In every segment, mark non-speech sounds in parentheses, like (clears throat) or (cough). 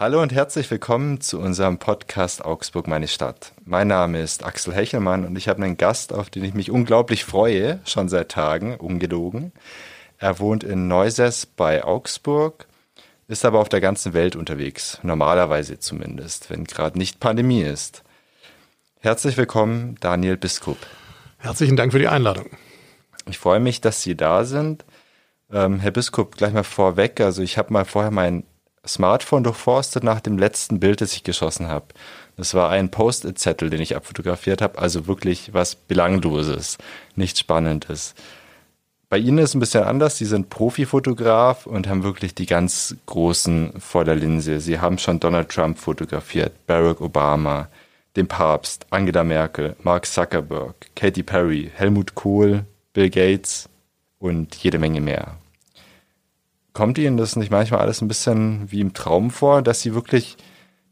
Hallo und herzlich willkommen zu unserem Podcast Augsburg, meine Stadt. Mein Name ist Axel Hechelmann und ich habe einen Gast, auf den ich mich unglaublich freue, schon seit Tagen, ungelogen. Er wohnt in Neuses bei Augsburg, ist aber auf der ganzen Welt unterwegs, normalerweise zumindest, wenn gerade nicht Pandemie ist. Herzlich willkommen, Daniel Biskup. Herzlichen Dank für die Einladung. Ich freue mich, dass Sie da sind. Ähm, Herr Biskup, gleich mal vorweg. Also ich habe mal vorher mein Smartphone durchforstet nach dem letzten Bild, das ich geschossen habe. Das war ein Post-it-Zettel, den ich abfotografiert habe, also wirklich was Belangloses, nichts Spannendes. Bei Ihnen ist es ein bisschen anders. Sie sind Profifotograf und haben wirklich die ganz großen vor der Linse. Sie haben schon Donald Trump fotografiert, Barack Obama, den Papst, Angela Merkel, Mark Zuckerberg, Katy Perry, Helmut Kohl, Bill Gates und jede Menge mehr. Kommt Ihnen das nicht manchmal alles ein bisschen wie im Traum vor, dass Sie wirklich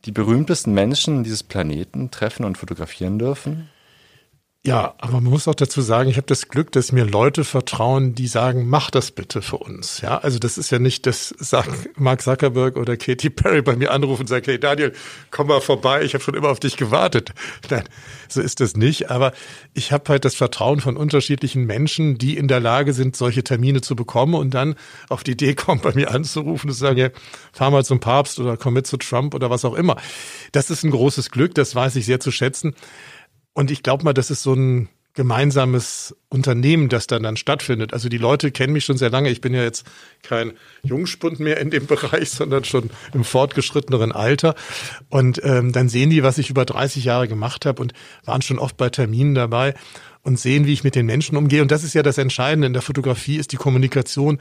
die berühmtesten Menschen dieses Planeten treffen und fotografieren dürfen? Ja, aber man muss auch dazu sagen, ich habe das Glück, dass mir Leute vertrauen, die sagen, mach das bitte für uns. Ja, also das ist ja nicht, dass Mark Zuckerberg oder Katy Perry bei mir anrufen und sagen, hey Daniel, komm mal vorbei, ich habe schon immer auf dich gewartet. Nein, so ist das nicht. Aber ich habe halt das Vertrauen von unterschiedlichen Menschen, die in der Lage sind, solche Termine zu bekommen und dann auf die Idee kommen, bei mir anzurufen und sagen, ja, fahr mal zum Papst oder komm mit zu Trump oder was auch immer. Das ist ein großes Glück, das weiß ich sehr zu schätzen. Und ich glaube mal, das ist so ein gemeinsames Unternehmen, das dann dann stattfindet. Also die Leute kennen mich schon sehr lange. Ich bin ja jetzt kein Jungspund mehr in dem (laughs) Bereich, sondern schon im fortgeschritteneren Alter. Und ähm, dann sehen die, was ich über 30 Jahre gemacht habe und waren schon oft bei Terminen dabei und sehen, wie ich mit den Menschen umgehe. Und das ist ja das Entscheidende. In der Fotografie ist die Kommunikation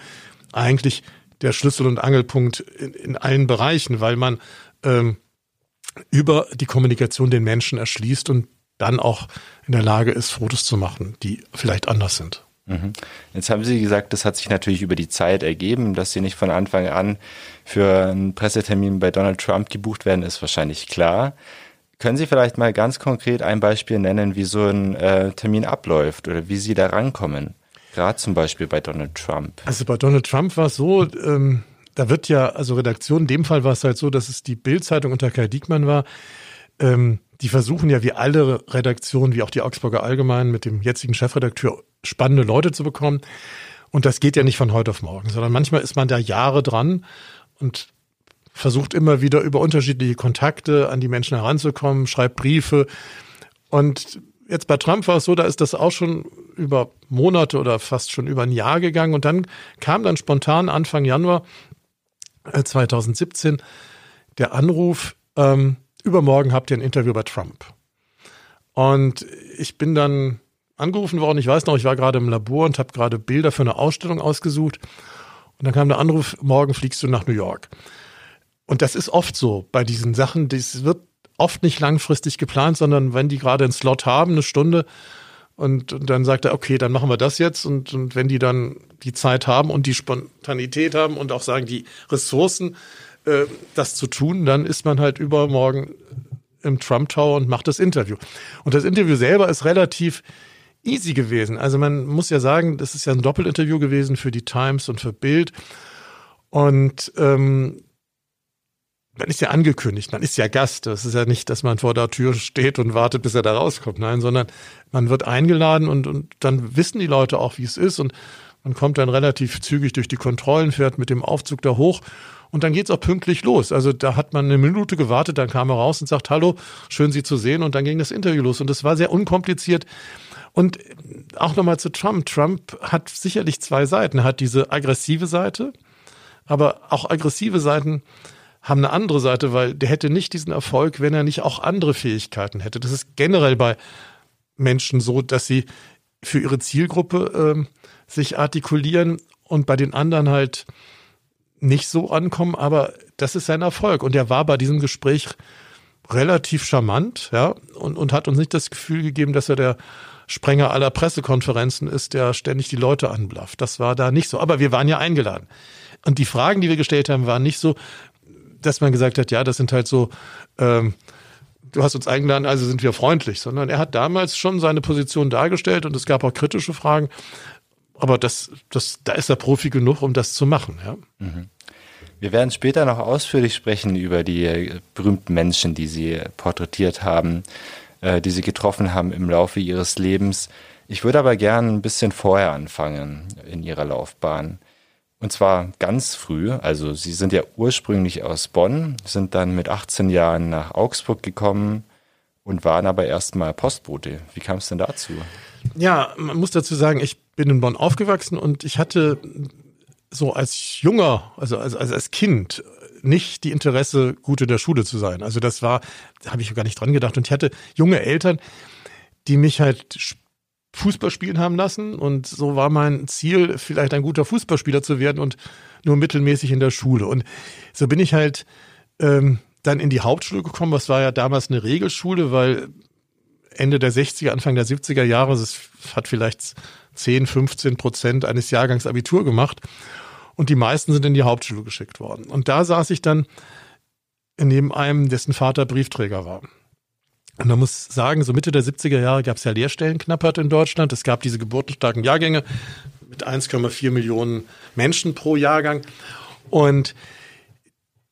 eigentlich der Schlüssel und Angelpunkt in, in allen Bereichen, weil man ähm, über die Kommunikation den Menschen erschließt und dann auch in der Lage ist, Fotos zu machen, die vielleicht anders sind. Mhm. Jetzt haben Sie gesagt, das hat sich natürlich über die Zeit ergeben, dass Sie nicht von Anfang an für einen Pressetermin bei Donald Trump gebucht werden, ist wahrscheinlich klar. Können Sie vielleicht mal ganz konkret ein Beispiel nennen, wie so ein äh, Termin abläuft oder wie Sie da rankommen? Gerade zum Beispiel bei Donald Trump. Also bei Donald Trump war es so, ähm, da wird ja, also Redaktion, in dem Fall war es halt so, dass es die Bild-Zeitung unter Kai Diekmann war. Ähm, die versuchen ja wie alle Redaktionen, wie auch die Augsburger Allgemein mit dem jetzigen Chefredakteur spannende Leute zu bekommen. Und das geht ja nicht von heute auf morgen, sondern manchmal ist man da Jahre dran und versucht immer wieder über unterschiedliche Kontakte an die Menschen heranzukommen, schreibt Briefe. Und jetzt bei Trump war es so, da ist das auch schon über Monate oder fast schon über ein Jahr gegangen. Und dann kam dann spontan Anfang Januar 2017 äh, der Anruf, ähm, übermorgen habt ihr ein Interview bei Trump. Und ich bin dann angerufen worden, ich weiß noch, ich war gerade im Labor und habe gerade Bilder für eine Ausstellung ausgesucht. Und dann kam der Anruf, morgen fliegst du nach New York. Und das ist oft so bei diesen Sachen, das wird oft nicht langfristig geplant, sondern wenn die gerade einen Slot haben, eine Stunde, und, und dann sagt er, okay, dann machen wir das jetzt. Und, und wenn die dann die Zeit haben und die Spontanität haben und auch sagen, die Ressourcen, äh, das zu tun, dann ist man halt übermorgen im Trump Tower und macht das Interview. Und das Interview selber ist relativ easy gewesen. Also man muss ja sagen, das ist ja ein Doppelinterview gewesen für die Times und für Bild. Und ähm, man ist ja angekündigt, man ist ja Gast. Das ist ja nicht, dass man vor der Tür steht und wartet, bis er da rauskommt. Nein, sondern man wird eingeladen und, und dann wissen die Leute auch, wie es ist. Und man kommt dann relativ zügig durch die Kontrollen, fährt mit dem Aufzug da hoch und dann geht's auch pünktlich los. Also da hat man eine Minute gewartet, dann kam er raus und sagt, hallo, schön Sie zu sehen. Und dann ging das Interview los. Und das war sehr unkompliziert. Und auch nochmal zu Trump. Trump hat sicherlich zwei Seiten. Er hat diese aggressive Seite, aber auch aggressive Seiten haben eine andere Seite, weil der hätte nicht diesen Erfolg, wenn er nicht auch andere Fähigkeiten hätte. Das ist generell bei Menschen so, dass sie für ihre Zielgruppe äh, sich artikulieren und bei den anderen halt nicht so ankommen, aber das ist sein Erfolg. Und er war bei diesem Gespräch relativ charmant, ja, und, und hat uns nicht das Gefühl gegeben, dass er der Sprenger aller Pressekonferenzen ist, der ständig die Leute anblafft. Das war da nicht so. Aber wir waren ja eingeladen. Und die Fragen, die wir gestellt haben, waren nicht so, dass man gesagt hat, ja, das sind halt so, ähm, du hast uns eingeladen, also sind wir freundlich, sondern er hat damals schon seine Position dargestellt und es gab auch kritische Fragen. Aber das, das, da ist er Profi genug, um das zu machen, ja. Mhm. Wir werden später noch ausführlich sprechen über die berühmten Menschen, die Sie porträtiert haben, äh, die Sie getroffen haben im Laufe Ihres Lebens. Ich würde aber gerne ein bisschen vorher anfangen in Ihrer Laufbahn. Und zwar ganz früh. Also Sie sind ja ursprünglich aus Bonn, sind dann mit 18 Jahren nach Augsburg gekommen und waren aber erstmal Postbote. Wie kam es denn dazu? Ja, man muss dazu sagen, ich bin in Bonn aufgewachsen und ich hatte so als junger, also als, als, als Kind nicht die Interesse, gut in der Schule zu sein. Also das war, da habe ich gar nicht dran gedacht. Und ich hatte junge Eltern, die mich halt Fußball spielen haben lassen. Und so war mein Ziel, vielleicht ein guter Fußballspieler zu werden und nur mittelmäßig in der Schule. Und so bin ich halt ähm, dann in die Hauptschule gekommen. Was war ja damals eine Regelschule, weil Ende der 60er, Anfang der 70er Jahre, es hat vielleicht 10, 15 Prozent eines Jahrgangs Abitur gemacht. Und die meisten sind in die Hauptschule geschickt worden. Und da saß ich dann neben einem, dessen Vater Briefträger war. Und man muss sagen, so Mitte der 70er Jahre gab es ja Lehrstellenknappheit in Deutschland. Es gab diese geburtenstarken Jahrgänge mit 1,4 Millionen Menschen pro Jahrgang. Und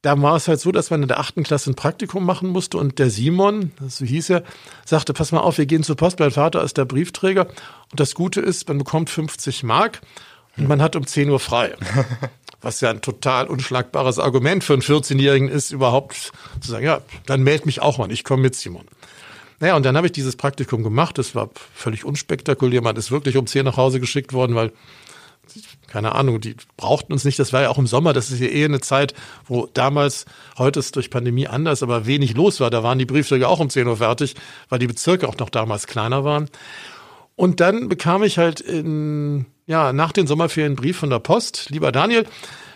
da war es halt so, dass man in der achten Klasse ein Praktikum machen musste und der Simon, so hieß er, sagte, pass mal auf, wir gehen zur Post, mein Vater ist der Briefträger und das Gute ist, man bekommt 50 Mark und man hat um 10 Uhr frei. (laughs) Was ja ein total unschlagbares Argument für einen 14-Jährigen ist, überhaupt zu sagen, ja, dann meld mich auch mal, ich komme mit Simon. Naja, und dann habe ich dieses Praktikum gemacht. Das war völlig unspektakulär. Man ist wirklich um 10 nach Hause geschickt worden, weil keine Ahnung, die brauchten uns nicht. Das war ja auch im Sommer. Das ist ja eh eine Zeit, wo damals, heute ist durch Pandemie anders, aber wenig los war. Da waren die Briefträger auch um 10 Uhr fertig, weil die Bezirke auch noch damals kleiner waren. Und dann bekam ich halt in, ja, nach den Sommerferien einen Brief von der Post. Lieber Daniel,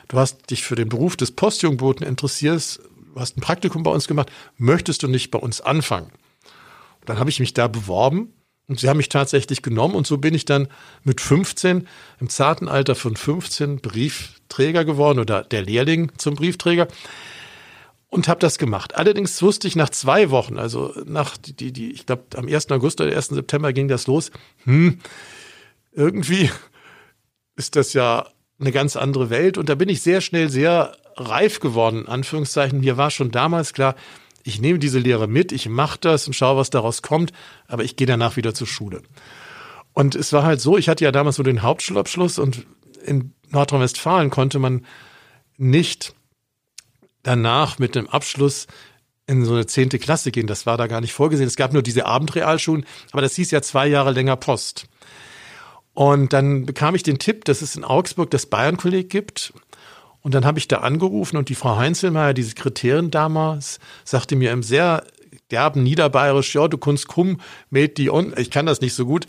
du hast dich für den Beruf des Postjungboten interessiert, du hast ein Praktikum bei uns gemacht. Möchtest du nicht bei uns anfangen? Und dann habe ich mich da beworben und sie haben mich tatsächlich genommen und so bin ich dann mit 15, im zarten Alter von 15, Briefträger geworden oder der Lehrling zum Briefträger und habe das gemacht. Allerdings wusste ich nach zwei Wochen, also nach die, die, die ich glaube am 1. August oder 1. September ging das los, hm, irgendwie ist das ja eine ganz andere Welt und da bin ich sehr schnell sehr reif geworden, in Anführungszeichen. Mir war schon damals klar, ich nehme diese Lehre mit, ich mache das und schaue, was daraus kommt, aber ich gehe danach wieder zur Schule. Und es war halt so, ich hatte ja damals so den Hauptschulabschluss und in Nordrhein-Westfalen konnte man nicht danach mit einem Abschluss in so eine zehnte Klasse gehen. Das war da gar nicht vorgesehen. Es gab nur diese Abendrealschulen, aber das hieß ja zwei Jahre länger Post. Und dann bekam ich den Tipp, dass es in Augsburg das Bayern-Kolleg gibt. Und dann habe ich da angerufen und die Frau Heinzelmeier, die Sekretärin damals, sagte mir im sehr derben Niederbayerisch, ja, du kannst kommen, meld die on. Ich kann das nicht so gut.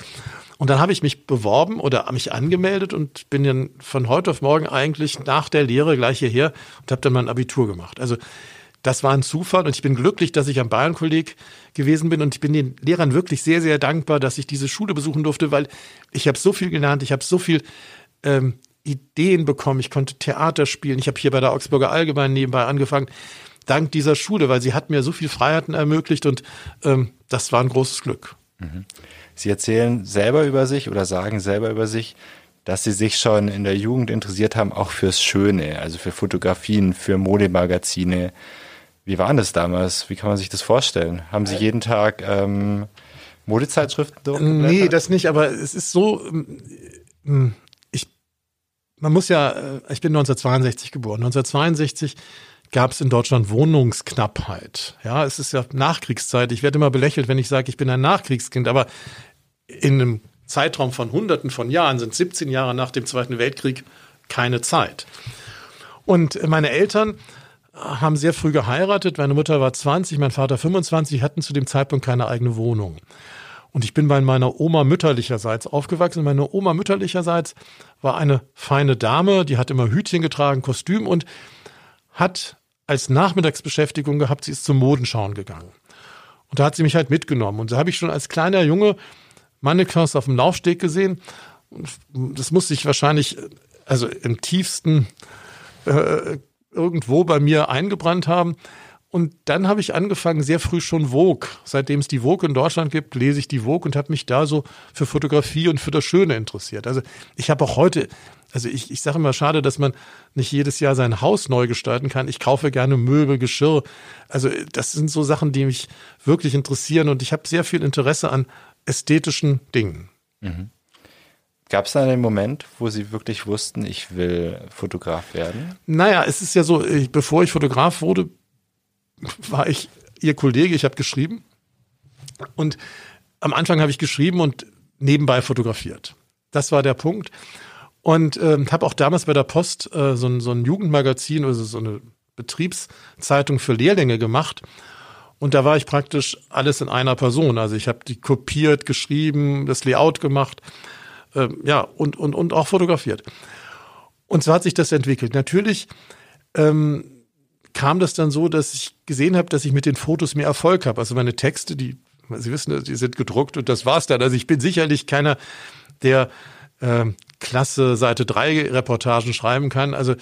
Und dann habe ich mich beworben oder mich angemeldet und bin dann von heute auf morgen eigentlich nach der Lehre gleich hierher und habe dann mein Abitur gemacht. Also das war ein Zufall und ich bin glücklich, dass ich am Bayernkolleg gewesen bin und ich bin den Lehrern wirklich sehr, sehr dankbar, dass ich diese Schule besuchen durfte, weil ich habe so viel gelernt, ich habe so viel ähm, Ideen bekommen. Ich konnte Theater spielen. Ich habe hier bei der Augsburger Allgemein nebenbei angefangen. Dank dieser Schule, weil sie hat mir so viel Freiheiten ermöglicht und ähm, das war ein großes Glück. Mhm. Sie erzählen selber über sich oder sagen selber über sich, dass Sie sich schon in der Jugend interessiert haben, auch fürs Schöne, also für Fotografien, für Modemagazine. Wie war das damals? Wie kann man sich das vorstellen? Haben Sie jeden Tag ähm, Modezeitschriften durchgeblättert? Nee, das nicht, aber es ist so, ähm, man muss ja, äh, ich bin 1962 geboren. 1962 gab es in Deutschland Wohnungsknappheit. Ja, es ist ja Nachkriegszeit. Ich werde immer belächelt, wenn ich sage, ich bin ein Nachkriegskind, aber in einem Zeitraum von Hunderten von Jahren sind 17 Jahre nach dem Zweiten Weltkrieg keine Zeit. Und meine Eltern haben sehr früh geheiratet. Meine Mutter war 20, mein Vater 25, hatten zu dem Zeitpunkt keine eigene Wohnung. Und ich bin bei meiner Oma mütterlicherseits aufgewachsen. Meine Oma mütterlicherseits war eine feine Dame, die hat immer Hütchen getragen, Kostüm und hat als Nachmittagsbeschäftigung gehabt, sie ist zum Modenschauen gegangen. Und da hat sie mich halt mitgenommen. Und da habe ich schon als kleiner Junge Mannequins auf dem Laufsteg gesehen. Das musste ich wahrscheinlich, also im tiefsten äh, irgendwo bei mir eingebrannt haben. Und dann habe ich angefangen, sehr früh schon Vogue. Seitdem es die Vogue in Deutschland gibt, lese ich die Vogue und habe mich da so für Fotografie und für das Schöne interessiert. Also ich habe auch heute, also ich, ich sage immer schade, dass man nicht jedes Jahr sein Haus neu gestalten kann. Ich kaufe gerne Möbel, Geschirr. Also das sind so Sachen, die mich wirklich interessieren und ich habe sehr viel Interesse an ästhetischen Dingen. Mhm. Gab es da einen Moment, wo Sie wirklich wussten, ich will Fotograf werden? Naja, es ist ja so, ich, bevor ich Fotograf wurde, war ich Ihr Kollege, ich habe geschrieben. Und am Anfang habe ich geschrieben und nebenbei fotografiert. Das war der Punkt. Und äh, habe auch damals bei der Post äh, so, ein, so ein Jugendmagazin, also so eine Betriebszeitung für Lehrlinge gemacht. Und da war ich praktisch alles in einer Person. Also ich habe die kopiert, geschrieben, das Layout gemacht, äh, ja, und, und, und auch fotografiert. Und so hat sich das entwickelt. Natürlich ähm, kam das dann so, dass ich gesehen habe, dass ich mit den Fotos mehr Erfolg habe. Also meine Texte, die, Sie wissen, die sind gedruckt und das war's dann. Also ich bin sicherlich keiner, der äh, klasse Seite 3 Reportagen schreiben kann. Also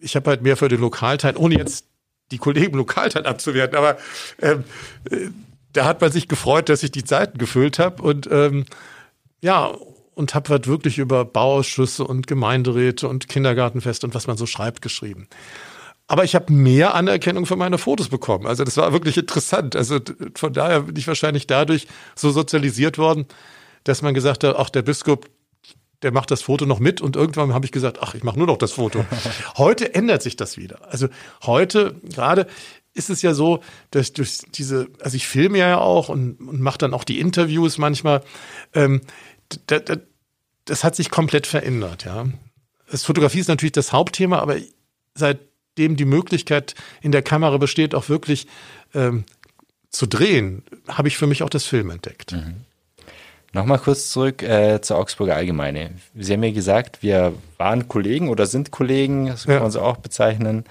ich habe halt mehr für den Lokalteil, ohne jetzt die Kollegen im Lokalteil abzuwerten, aber ähm, äh, da hat man sich gefreut, dass ich die Seiten gefüllt habe und ähm, ja, und habe halt wirklich über Bauausschüsse und Gemeinderäte und Kindergartenfest und was man so schreibt geschrieben. Aber ich habe mehr Anerkennung für meine Fotos bekommen. Also das war wirklich interessant. Also von daher bin ich wahrscheinlich dadurch so sozialisiert worden, dass man gesagt hat, ach, der Biskup, der macht das Foto noch mit und irgendwann habe ich gesagt, ach, ich mache nur noch das Foto. (laughs) heute ändert sich das wieder. Also heute gerade ist es ja so, dass durch diese, also ich filme ja auch und, und mache dann auch die Interviews manchmal. Ähm, da, da, das hat sich komplett verändert, ja. Das Fotografie ist natürlich das Hauptthema, aber seitdem die Möglichkeit in der Kamera besteht, auch wirklich ähm, zu drehen, habe ich für mich auch das Film entdeckt. Mhm. Nochmal kurz zurück äh, zur Augsburger Allgemeine. Sie haben mir gesagt, wir waren Kollegen oder sind Kollegen, das kann ja. man so auch bezeichnen,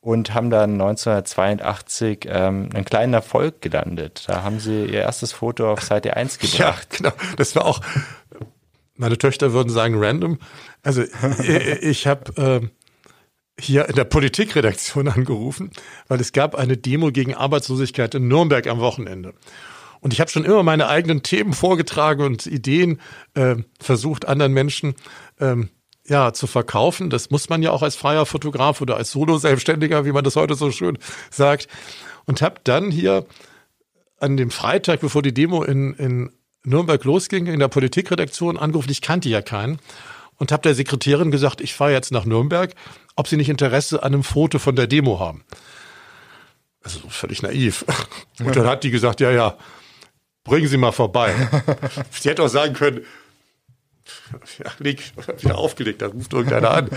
und haben dann 1982 ähm, einen kleinen Erfolg gelandet. Da haben Sie Ihr erstes Foto auf Seite 1 (laughs) gebracht. Ja, genau. Das war auch, meine Töchter würden sagen, random. Also (laughs) ich habe äh, hier in der Politikredaktion (laughs) angerufen, weil es gab eine Demo gegen Arbeitslosigkeit in Nürnberg am Wochenende. Und ich habe schon immer meine eigenen Themen vorgetragen und Ideen äh, versucht, anderen Menschen ähm, ja, zu verkaufen. Das muss man ja auch als freier Fotograf oder als Solo-Selbstständiger, wie man das heute so schön sagt. Und habe dann hier an dem Freitag, bevor die Demo in, in Nürnberg losging, in der Politikredaktion angerufen. Ich kannte ja keinen. Und habe der Sekretärin gesagt, ich fahre jetzt nach Nürnberg, ob sie nicht Interesse an einem Foto von der Demo haben. Also völlig naiv. (laughs) Und dann hat die gesagt, ja, ja, bringen Sie mal vorbei. (laughs) Sie hätte auch sagen können, ja, leg, wieder aufgelegt, da ruft irgendeiner an.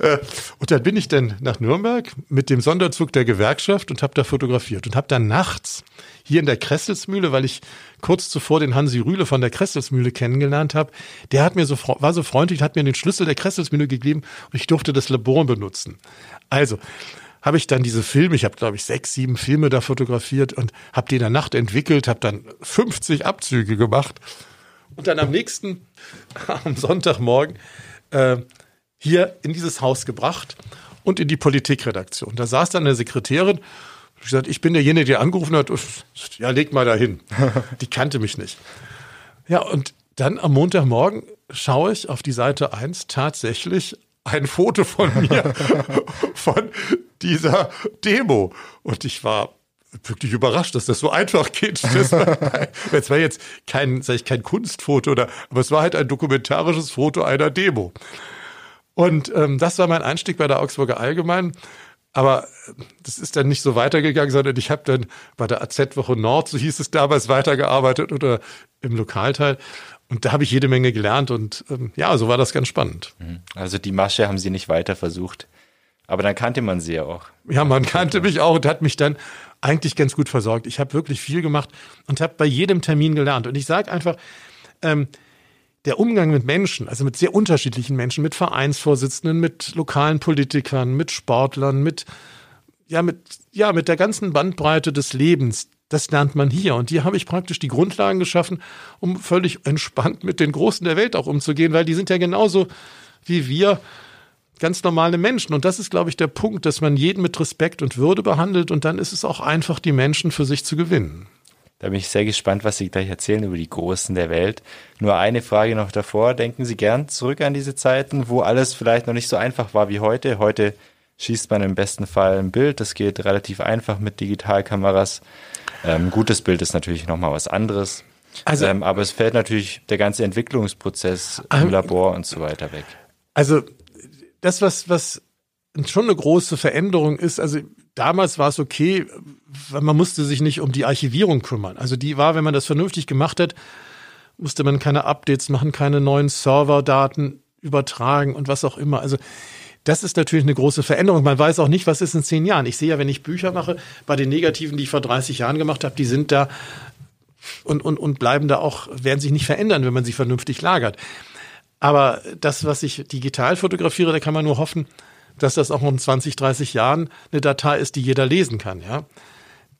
Äh, und dann bin ich dann nach Nürnberg mit dem Sonderzug der Gewerkschaft und habe da fotografiert und habe dann nachts hier in der Kresselsmühle, weil ich kurz zuvor den Hansi Rühle von der Kresselsmühle kennengelernt habe, der hat mir so war so freundlich, hat mir den Schlüssel der Kresselsmühle gegeben und ich durfte das Labor benutzen. Also habe ich dann diese Filme, ich habe glaube ich sechs, sieben Filme da fotografiert und habe die in der Nacht entwickelt, habe dann 50 Abzüge gemacht und dann am nächsten, (laughs) am Sonntagmorgen, äh, hier in dieses Haus gebracht und in die Politikredaktion. Da saß dann eine Sekretärin. Ich gesagt, ich bin derjenige, der angerufen hat. (laughs) Ja, leg mal dahin. (laughs) Die kannte mich nicht. Ja, und dann am Montagmorgen schaue ich auf die Seite 1 tatsächlich ein Foto von mir (laughs) von dieser Demo. Und ich war wirklich überrascht, dass das so einfach geht. Das war, es war jetzt kein, sag ich, kein Kunstfoto oder, aber es war halt ein dokumentarisches Foto einer Demo. Und ähm, das war mein Einstieg bei der Augsburger Allgemeinen. Aber äh, das ist dann nicht so weitergegangen, sondern ich habe dann bei der AZ-Woche Nord, so hieß es damals, weitergearbeitet oder im Lokalteil. Und da habe ich jede Menge gelernt und ähm, ja, so war das ganz spannend. Mhm. Also die Masche haben Sie nicht weiter versucht. Aber dann kannte man sie ja auch. Ja, man kannte mich auch und hat mich dann eigentlich ganz gut versorgt. Ich habe wirklich viel gemacht und habe bei jedem Termin gelernt. Und ich sage einfach, ähm, der Umgang mit Menschen, also mit sehr unterschiedlichen Menschen, mit Vereinsvorsitzenden, mit lokalen Politikern, mit Sportlern, mit ja mit ja mit der ganzen Bandbreite des Lebens, das lernt man hier. Und hier habe ich praktisch die Grundlagen geschaffen, um völlig entspannt mit den Großen der Welt auch umzugehen, weil die sind ja genauso wie wir ganz normale Menschen. Und das ist, glaube ich, der Punkt, dass man jeden mit Respekt und Würde behandelt und dann ist es auch einfach, die Menschen für sich zu gewinnen. Da bin ich sehr gespannt, was Sie gleich erzählen über die Großen der Welt. Nur eine Frage noch davor. Denken Sie gern zurück an diese Zeiten, wo alles vielleicht noch nicht so einfach war wie heute? Heute schießt man im besten Fall ein Bild. Das geht relativ einfach mit Digitalkameras. Ähm, gutes Bild ist natürlich nochmal was anderes. Also, ähm, aber es fällt natürlich der ganze Entwicklungsprozess im ähm, Labor und so weiter weg. Also das, was, was schon eine große Veränderung ist, also damals war es okay, weil man musste sich nicht um die Archivierung kümmern. Also die war, wenn man das vernünftig gemacht hat, musste man keine Updates machen, keine neuen Serverdaten übertragen und was auch immer. Also das ist natürlich eine große Veränderung. Man weiß auch nicht, was ist in zehn Jahren. Ich sehe ja, wenn ich Bücher mache, bei den Negativen, die ich vor 30 Jahren gemacht habe, die sind da und, und, und bleiben da auch, werden sich nicht verändern, wenn man sie vernünftig lagert. Aber das, was ich digital fotografiere, da kann man nur hoffen, dass das auch in 20, 30 Jahren eine Datei ist, die jeder lesen kann. Ja,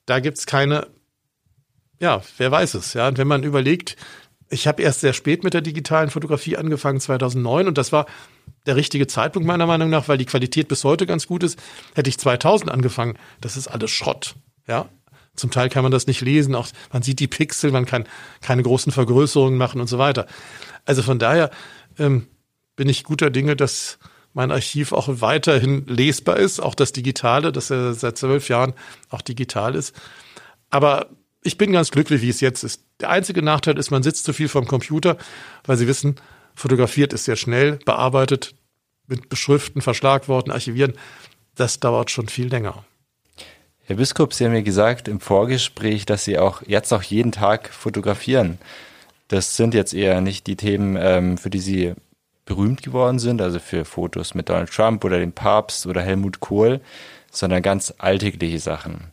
da gibt's keine. Ja, wer weiß es. Ja, und wenn man überlegt, ich habe erst sehr spät mit der digitalen Fotografie angefangen, 2009, und das war der richtige Zeitpunkt meiner Meinung nach, weil die Qualität bis heute ganz gut ist. Hätte ich 2000 angefangen, das ist alles Schrott. Ja, zum Teil kann man das nicht lesen, auch man sieht die Pixel, man kann keine großen Vergrößerungen machen und so weiter. Also von daher ähm, bin ich guter Dinge, dass mein Archiv auch weiterhin lesbar ist, auch das Digitale, das ja seit zwölf Jahren auch digital ist. Aber ich bin ganz glücklich, wie es jetzt ist. Der einzige Nachteil ist, man sitzt zu viel vorm Computer, weil Sie wissen, fotografiert ist sehr schnell, bearbeitet mit Beschriften, Verschlagworten, Archivieren. Das dauert schon viel länger. Herr Biskop, Sie haben mir gesagt im Vorgespräch, dass Sie auch jetzt auch jeden Tag fotografieren. Das sind jetzt eher nicht die Themen, ähm, für die Sie berühmt geworden sind, also für Fotos mit Donald Trump oder dem Papst oder Helmut Kohl, sondern ganz alltägliche Sachen.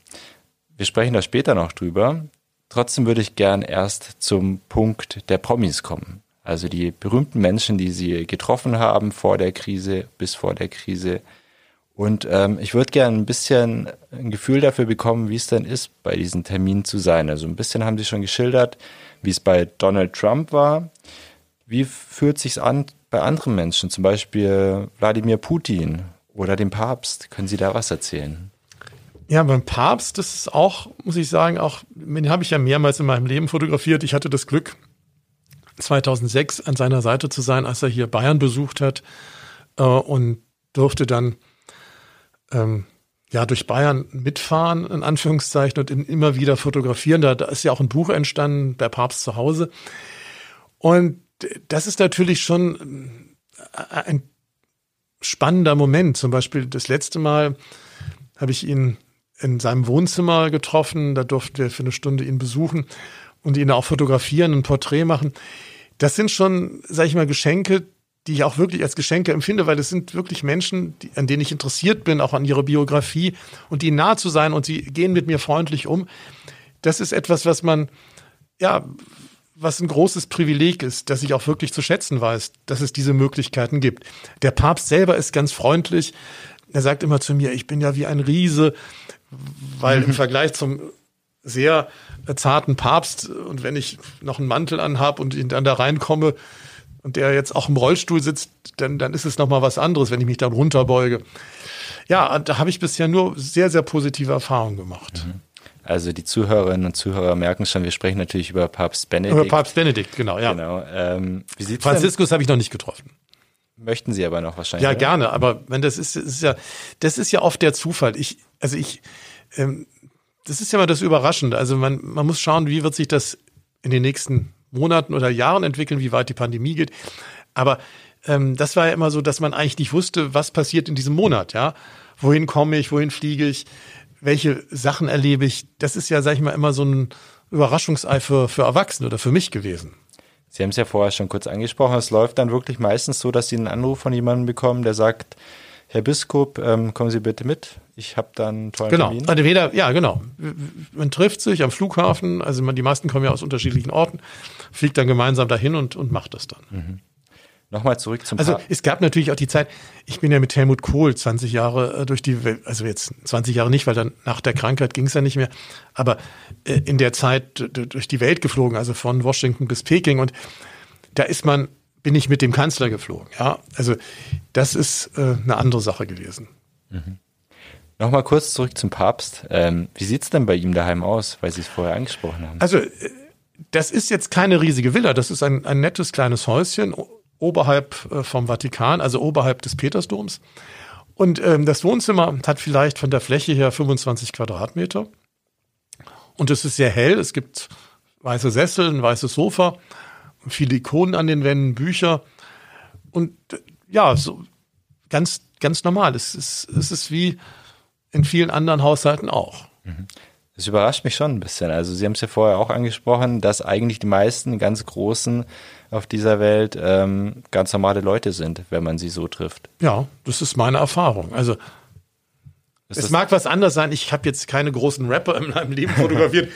Wir sprechen da später noch drüber. Trotzdem würde ich gern erst zum Punkt der Promis kommen. Also die berühmten Menschen, die Sie getroffen haben vor der Krise, bis vor der Krise. Und ähm, ich würde gern ein bisschen ein Gefühl dafür bekommen, wie es denn ist, bei diesen Terminen zu sein. Also ein bisschen haben Sie schon geschildert, wie es bei Donald Trump war. Wie fühlt sich's an bei anderen Menschen, zum Beispiel Wladimir Putin oder dem Papst? Können Sie da was erzählen? Ja, beim Papst, das ist auch, muss ich sagen, auch, den habe ich ja mehrmals in meinem Leben fotografiert. Ich hatte das Glück, 2006 an seiner Seite zu sein, als er hier Bayern besucht hat äh, und durfte dann ähm, ja durch Bayern mitfahren, in Anführungszeichen, und immer wieder fotografieren. Da, da ist ja auch ein Buch entstanden, der Papst zu Hause. Und das ist natürlich schon äh, ein spannender Moment. Zum Beispiel das letzte Mal habe ich ihn in seinem Wohnzimmer getroffen. Da durften wir für eine Stunde ihn besuchen und ihn auch fotografieren, ein Porträt machen. Das sind schon, sage ich mal, Geschenke, die ich auch wirklich als Geschenke empfinde, weil es sind wirklich Menschen, die, an denen ich interessiert bin, auch an ihrer Biografie und ihnen nahe zu sein und sie gehen mit mir freundlich um. Das ist etwas, was man, ja, was ein großes Privileg ist, dass ich auch wirklich zu schätzen weiß, dass es diese Möglichkeiten gibt. Der Papst selber ist ganz freundlich. Er sagt immer zu mir, ich bin ja wie ein Riese, weil im (laughs) Vergleich zum sehr zarten Papst und wenn ich noch einen Mantel anhab und ihn dann da reinkomme und der jetzt auch im Rollstuhl sitzt, dann, dann ist es nochmal was anderes, wenn ich mich dann runterbeuge. Ja, da habe ich bisher nur sehr, sehr positive Erfahrungen gemacht. Mhm. Also die Zuhörerinnen und Zuhörer merken schon, wir sprechen natürlich über Papst Benedikt. Über Papst Benedikt, genau, ja. Genau. Ähm, wie sieht's Franziskus habe ich noch nicht getroffen. Möchten Sie aber noch wahrscheinlich. Ja, oder? gerne, aber wenn das ist, ist ja, das ist ja oft der Zufall. Ich, also ich, ähm, das ist ja mal das Überraschende. Also man, man muss schauen, wie wird sich das in den nächsten Monaten oder Jahren entwickeln, wie weit die Pandemie geht. Aber ähm, das war ja immer so, dass man eigentlich nicht wusste, was passiert in diesem Monat, ja. Wohin komme ich, wohin fliege ich, welche Sachen erlebe ich. Das ist ja, sag ich mal, immer so ein Überraschungsei für, für Erwachsene oder für mich gewesen. Sie haben es ja vorher schon kurz angesprochen. Es läuft dann wirklich meistens so, dass Sie einen Anruf von jemandem bekommen, der sagt, Herr Biskup, ähm, kommen Sie bitte mit. Ich habe dann einen tollen genau. Termin. Also weder, ja, genau. Man trifft sich am Flughafen, also man, die meisten kommen ja aus unterschiedlichen Orten, fliegt dann gemeinsam dahin und, und macht das dann. Mhm. Nochmal zurück zum Also es gab natürlich auch die Zeit, ich bin ja mit Helmut Kohl 20 Jahre äh, durch die Welt, also jetzt 20 Jahre nicht, weil dann nach der Krankheit ging es ja nicht mehr, aber äh, in der Zeit durch die Welt geflogen, also von Washington bis Peking und da ist man bin ich mit dem Kanzler geflogen. Ja, also das ist äh, eine andere Sache gewesen. Mhm. Nochmal kurz zurück zum Papst. Ähm, wie sieht's denn bei ihm daheim aus, weil Sie es vorher angesprochen haben? Also, das ist jetzt keine riesige Villa, das ist ein, ein nettes kleines Häuschen oberhalb äh, vom Vatikan, also oberhalb des Petersdoms. Und ähm, das Wohnzimmer hat vielleicht von der Fläche her 25 Quadratmeter. Und es ist sehr hell. Es gibt weiße Sessel, ein weißes Sofa viele Ikonen an den Wänden, Bücher und ja, so ganz, ganz normal. Es ist, es ist wie in vielen anderen Haushalten auch. Das überrascht mich schon ein bisschen. Also Sie haben es ja vorher auch angesprochen, dass eigentlich die meisten ganz Großen auf dieser Welt ähm, ganz normale Leute sind, wenn man sie so trifft. Ja, das ist meine Erfahrung. Also ist es mag was anderes sein. Ich habe jetzt keine großen Rapper in meinem Leben (laughs) fotografiert.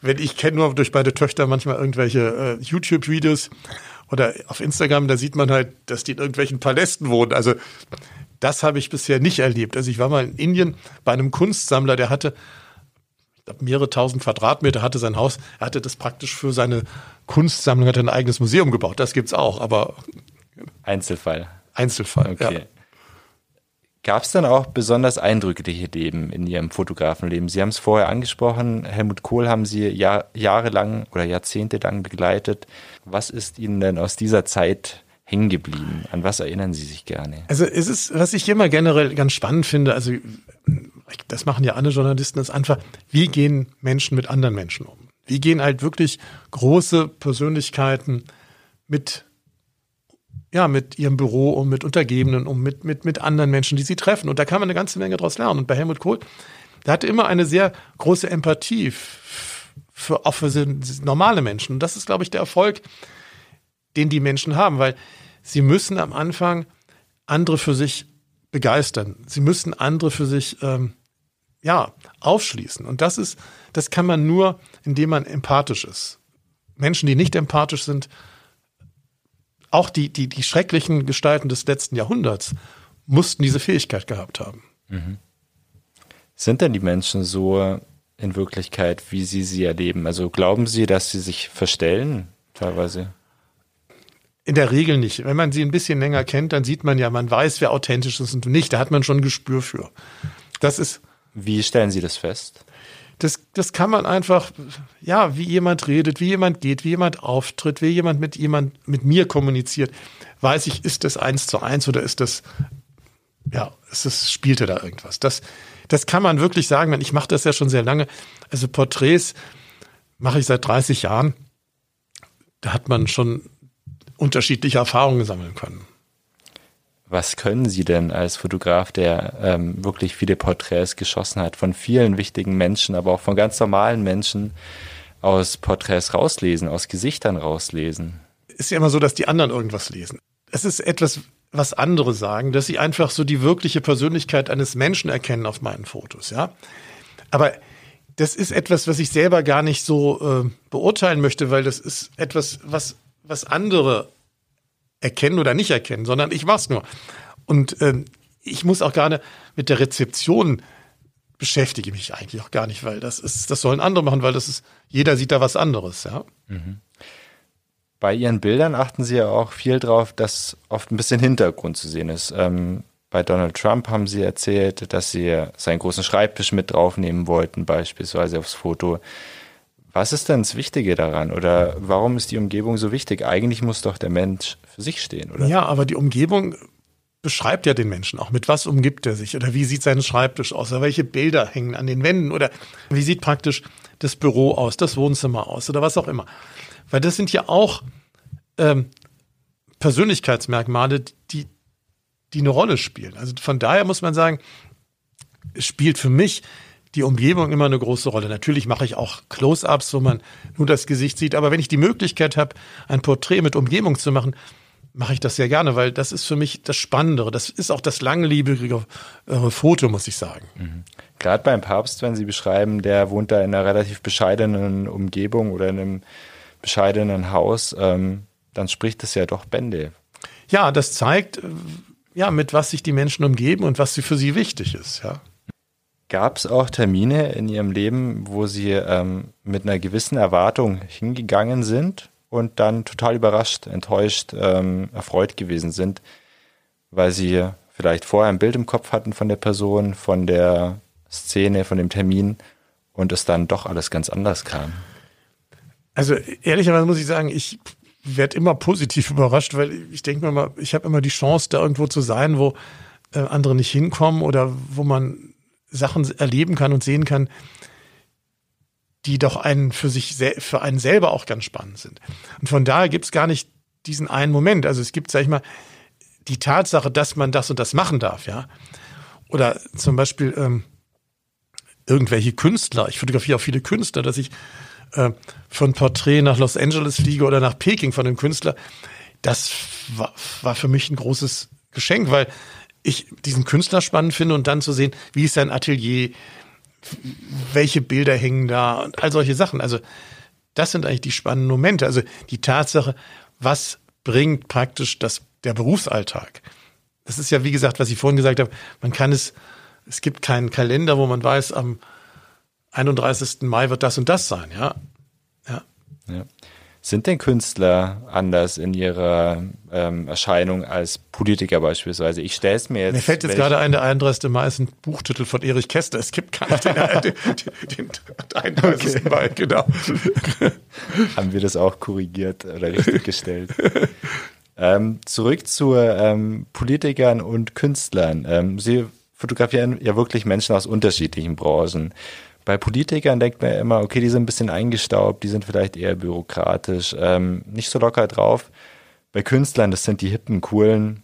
wenn ich kenne nur durch beide Töchter manchmal irgendwelche äh, YouTube-Videos oder auf Instagram, da sieht man halt, dass die in irgendwelchen Palästen wohnen. Also das habe ich bisher nicht erlebt. Also ich war mal in Indien bei einem Kunstsammler, der hatte mehrere tausend Quadratmeter, hatte sein Haus. Er hatte das praktisch für seine Kunstsammlung, hat ein eigenes Museum gebaut. Das gibt's auch, aber Einzelfall. Einzelfall, okay. ja. Gab es dann auch besonders eindrückliche Leben in Ihrem Fotografenleben? Sie haben es vorher angesprochen, Helmut Kohl haben Sie Jahr, jahrelang oder jahrzehntelang begleitet. Was ist Ihnen denn aus dieser Zeit hängen geblieben? An was erinnern Sie sich gerne? Also es ist, was ich immer generell ganz spannend finde, also das machen ja alle Journalisten, ist einfach, wie gehen Menschen mit anderen Menschen um? Wie gehen halt wirklich große Persönlichkeiten mit ja, mit ihrem Büro und mit Untergebenen und mit, mit, mit anderen Menschen, die sie treffen. Und da kann man eine ganze Menge daraus lernen. Und bei Helmut Kohl, der hatte immer eine sehr große Empathie für, auch für normale Menschen. Und das ist, glaube ich, der Erfolg, den die Menschen haben, weil sie müssen am Anfang andere für sich begeistern. Sie müssen andere für sich, ähm, ja, aufschließen. Und das ist, das kann man nur, indem man empathisch ist. Menschen, die nicht empathisch sind, auch die, die, die schrecklichen Gestalten des letzten Jahrhunderts mussten diese Fähigkeit gehabt haben. Mhm. Sind denn die Menschen so in Wirklichkeit, wie sie sie erleben? Also glauben sie, dass sie sich verstellen teilweise? In der Regel nicht. Wenn man sie ein bisschen länger kennt, dann sieht man ja, man weiß, wer authentisch ist und nicht. Da hat man schon ein Gespür für. Das ist. Wie stellen Sie das fest? das, das kann man einfach, ja, wie jemand redet, wie jemand geht, wie jemand auftritt, wie jemand mit jemand, mit mir kommuniziert, weiß ich, ist das eins zu eins oder ist das, ja, ist das, spielte da irgendwas? Das, das kann man wirklich sagen, ich mache das ja schon sehr lange. Also Porträts mache ich seit 30 Jahren. Da hat man schon unterschiedliche Erfahrungen sammeln können. Was können Sie denn als Fotograf, der ähm, wirklich viele Porträts geschossen hat, von vielen wichtigen Menschen, aber auch von ganz normalen Menschen aus Porträts rauslesen, aus Gesichtern rauslesen? Ist ja immer so, dass die anderen irgendwas lesen. Es ist etwas, was andere sagen, dass sie einfach so die wirkliche Persönlichkeit eines Menschen erkennen auf meinen Fotos, ja. Aber das ist etwas, was ich selber gar nicht so äh, beurteilen möchte, weil das ist etwas, was, was andere erkennen oder nicht erkennen, sondern ich mach's nur. Und ähm, ich muss auch gerne mit der Rezeption beschäftige mich eigentlich auch gar nicht, weil das ist, das sollen andere machen, weil das ist, jeder sieht da was anderes, ja. Mhm. Bei Ihren Bildern achten Sie ja auch viel drauf, dass oft ein bisschen Hintergrund zu sehen ist. Ähm, bei Donald Trump haben Sie erzählt, dass Sie seinen großen Schreibtisch mit draufnehmen wollten, beispielsweise aufs Foto. Was ist denn das Wichtige daran oder warum ist die Umgebung so wichtig? Eigentlich muss doch der Mensch für sich stehen, oder? Ja, aber die Umgebung beschreibt ja den Menschen auch. Mit was umgibt er sich oder wie sieht sein Schreibtisch aus oder welche Bilder hängen an den Wänden oder wie sieht praktisch das Büro aus, das Wohnzimmer aus oder was auch immer. Weil das sind ja auch ähm, Persönlichkeitsmerkmale, die, die eine Rolle spielen. Also von daher muss man sagen, spielt für mich die Umgebung immer eine große Rolle. Natürlich mache ich auch Close-ups, wo man nur das Gesicht sieht. Aber wenn ich die Möglichkeit habe, ein Porträt mit Umgebung zu machen, mache ich das sehr gerne, weil das ist für mich das Spannendere. Das ist auch das langlebige äh, Foto, muss ich sagen. Mhm. Gerade beim Papst, wenn Sie beschreiben, der wohnt da in einer relativ bescheidenen Umgebung oder in einem bescheidenen Haus, ähm, dann spricht das ja doch Bände. Ja, das zeigt, äh, ja, mit was sich die Menschen umgeben und was für sie wichtig ist, ja. Gab es auch Termine in Ihrem Leben, wo Sie ähm, mit einer gewissen Erwartung hingegangen sind und dann total überrascht, enttäuscht, ähm, erfreut gewesen sind, weil sie vielleicht vorher ein Bild im Kopf hatten von der Person, von der Szene, von dem Termin und es dann doch alles ganz anders kam. Also ehrlicherweise muss ich sagen, ich werde immer positiv überrascht, weil ich denke mir mal, ich habe immer die Chance, da irgendwo zu sein, wo äh, andere nicht hinkommen oder wo man Sachen erleben kann und sehen kann, die doch einen für sich für einen selber auch ganz spannend sind. Und von daher gibt es gar nicht diesen einen Moment. Also es gibt, sag ich mal, die Tatsache, dass man das und das machen darf, ja. Oder zum Beispiel ähm, irgendwelche Künstler. Ich fotografiere auch viele Künstler, dass ich äh, von Porträt nach Los Angeles fliege oder nach Peking von einem Künstler. Das war, war für mich ein großes Geschenk, weil ich diesen Künstler spannend finde und dann zu sehen, wie ist sein Atelier, welche Bilder hängen da und all solche Sachen. Also das sind eigentlich die spannenden Momente. Also die Tatsache, was bringt praktisch das, der Berufsalltag. Das ist ja, wie gesagt, was ich vorhin gesagt habe, man kann es, es gibt keinen Kalender, wo man weiß, am 31. Mai wird das und das sein, ja. Ja. ja. Sind denn Künstler anders in ihrer ähm, Erscheinung als Politiker beispielsweise? Ich stelle es mir jetzt. Mir fällt jetzt gerade ein, der 31. Mai ist ein Buchtitel von Erich Kästner. Es gibt nicht den, den, den, den 31. Okay. Mai, genau. (laughs) Haben wir das auch korrigiert oder richtig gestellt? ähm, zurück zu ähm, Politikern und Künstlern. Ähm, Sie fotografieren ja wirklich Menschen aus unterschiedlichen Branchen. Bei Politikern denkt man ja immer, okay, die sind ein bisschen eingestaubt, die sind vielleicht eher bürokratisch, ähm, nicht so locker drauf. Bei Künstlern, das sind die hippen, coolen.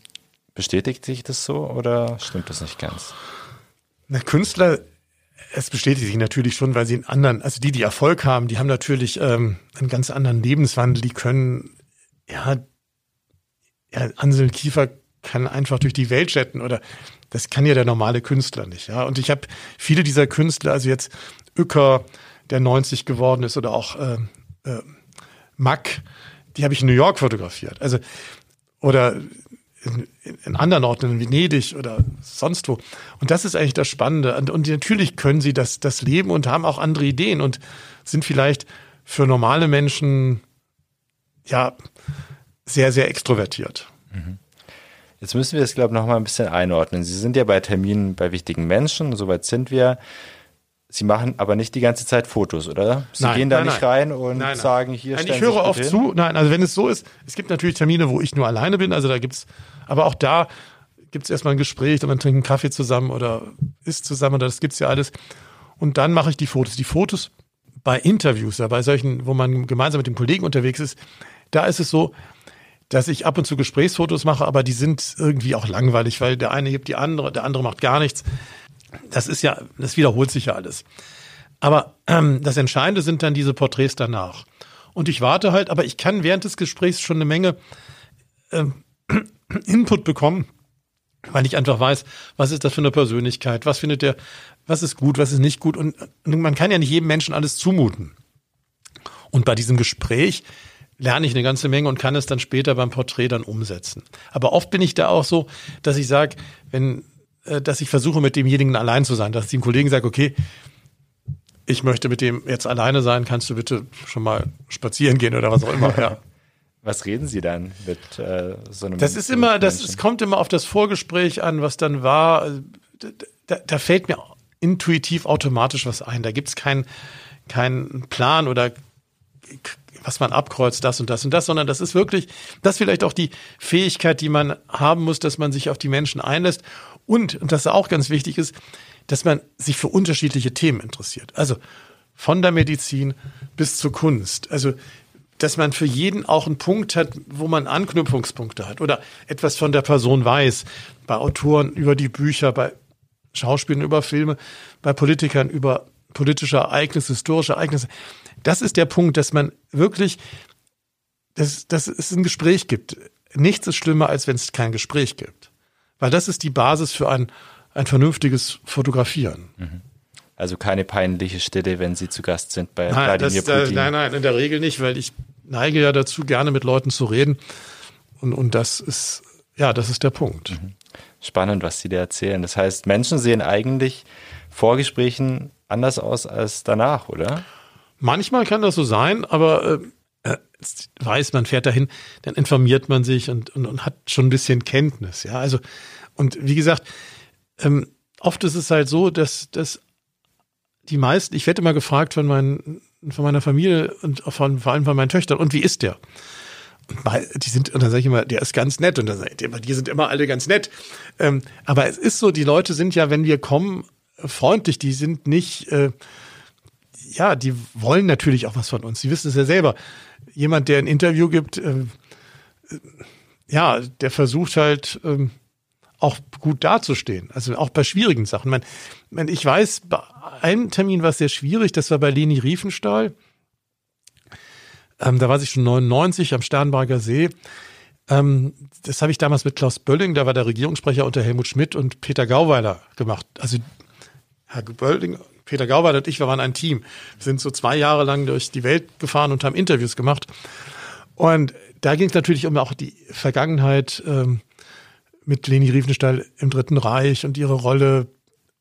Bestätigt sich das so oder stimmt das nicht ganz? Na, Künstler, es bestätigt sich natürlich schon, weil sie einen anderen, also die, die Erfolg haben, die haben natürlich ähm, einen ganz anderen Lebenswandel, die können, ja, ja, Ansel Kiefer kann einfach durch die Welt jetten oder das kann ja der normale Künstler nicht. Ja? Und ich habe viele dieser Künstler, also jetzt Uecker, der 90 geworden ist, oder auch äh, äh, Mack, die habe ich in New York fotografiert. Also oder in, in anderen Orten, in Venedig oder sonst wo. Und das ist eigentlich das Spannende. Und, und natürlich können sie das, das leben und haben auch andere Ideen und sind vielleicht für normale Menschen ja sehr, sehr extrovertiert. Mhm. Jetzt müssen wir es, glaube ich, noch mal ein bisschen einordnen. Sie sind ja bei Terminen bei wichtigen Menschen, soweit sind wir. Sie machen aber nicht die ganze Zeit Fotos, oder? Sie nein, gehen da nein, nicht nein. rein und nein, sagen, hier nein, Ich höre oft hin. zu. Nein, also wenn es so ist, es gibt natürlich Termine, wo ich nur alleine bin. Also da gibt's, aber auch da gibt's erstmal ein Gespräch, und man trinkt einen Kaffee zusammen oder isst zusammen oder das gibt's ja alles. Und dann mache ich die Fotos. Die Fotos bei Interviews, ja, bei solchen, wo man gemeinsam mit dem Kollegen unterwegs ist, da ist es so, dass ich ab und zu Gesprächsfotos mache, aber die sind irgendwie auch langweilig, weil der eine hebt die andere, der andere macht gar nichts. Das ist ja, das wiederholt sich ja alles. Aber ähm, das Entscheidende sind dann diese Porträts danach. Und ich warte halt, aber ich kann während des Gesprächs schon eine Menge ähm, (clears throat) Input bekommen, weil ich einfach weiß, was ist das für eine Persönlichkeit, was findet der, was ist gut, was ist nicht gut. Und, und man kann ja nicht jedem Menschen alles zumuten. Und bei diesem Gespräch lerne ich eine ganze Menge und kann es dann später beim Porträt dann umsetzen. Aber oft bin ich da auch so, dass ich sage, wenn, äh, dass ich versuche, mit demjenigen allein zu sein, dass ich dem Kollegen sage, okay, ich möchte mit dem jetzt alleine sein, kannst du bitte schon mal spazieren gehen oder was auch immer, ja. (laughs) Was reden Sie dann mit äh, so einem? Das ist immer, das es kommt immer auf das Vorgespräch an, was dann war. Da, da fällt mir intuitiv automatisch was ein. Da gibt's keinen keinen Plan oder was man abkreuzt, das und das und das, sondern das ist wirklich, das ist vielleicht auch die Fähigkeit, die man haben muss, dass man sich auf die Menschen einlässt und, und das auch ganz wichtig ist, dass man sich für unterschiedliche Themen interessiert. Also von der Medizin bis zur Kunst. Also dass man für jeden auch einen Punkt hat, wo man Anknüpfungspunkte hat oder etwas von der Person weiß. Bei Autoren über die Bücher, bei Schauspielern über Filme, bei Politikern über politische Ereignisse, historische Ereignisse das ist der Punkt, dass man wirklich, dass, dass es ein Gespräch gibt. Nichts ist schlimmer, als wenn es kein Gespräch gibt. Weil das ist die Basis für ein, ein vernünftiges Fotografieren. Mhm. Also keine peinliche Stille, wenn Sie zu Gast sind bei nein, Wladimir das, Putin. Nein, nein, in der Regel nicht, weil ich neige ja dazu, gerne mit Leuten zu reden. Und, und das ist, ja, das ist der Punkt. Mhm. Spannend, was Sie da erzählen. Das heißt, Menschen sehen eigentlich vor Gesprächen anders aus als danach, oder? Manchmal kann das so sein, aber äh, weiß, man fährt dahin, dann informiert man sich und, und, und hat schon ein bisschen Kenntnis. Ja, also, und wie gesagt, ähm, oft ist es halt so, dass, dass die meisten, ich werde immer gefragt von, meinen, von meiner Familie und von, vor allem von meinen Töchtern, und wie ist der? Die sind, und dann sage ich immer, der ist ganz nett, und dann sage ich die sind immer alle ganz nett. Ähm, aber es ist so, die Leute sind ja, wenn wir kommen, freundlich, die sind nicht, äh, ja, die wollen natürlich auch was von uns. Sie wissen es ja selber. Jemand, der ein Interview gibt, äh, äh ja, der versucht halt, äh, auch gut dazustehen. Also auch bei schwierigen Sachen. Man, man, ich weiß, bei einem Termin war es sehr schwierig, das war bei Leni Riefenstahl. Ähm, da war ich schon 99 am Sternberger See. Ähm, das habe ich damals mit Klaus Bölling, da war der Regierungssprecher unter Helmut Schmidt und Peter Gauweiler gemacht. Also Herr Bölling, Peter Gauweiler und ich, wir waren ein Team. Sind so zwei Jahre lang durch die Welt gefahren und haben Interviews gemacht. Und da ging es natürlich um auch die Vergangenheit ähm, mit Leni Riefenstahl im Dritten Reich und ihre Rolle.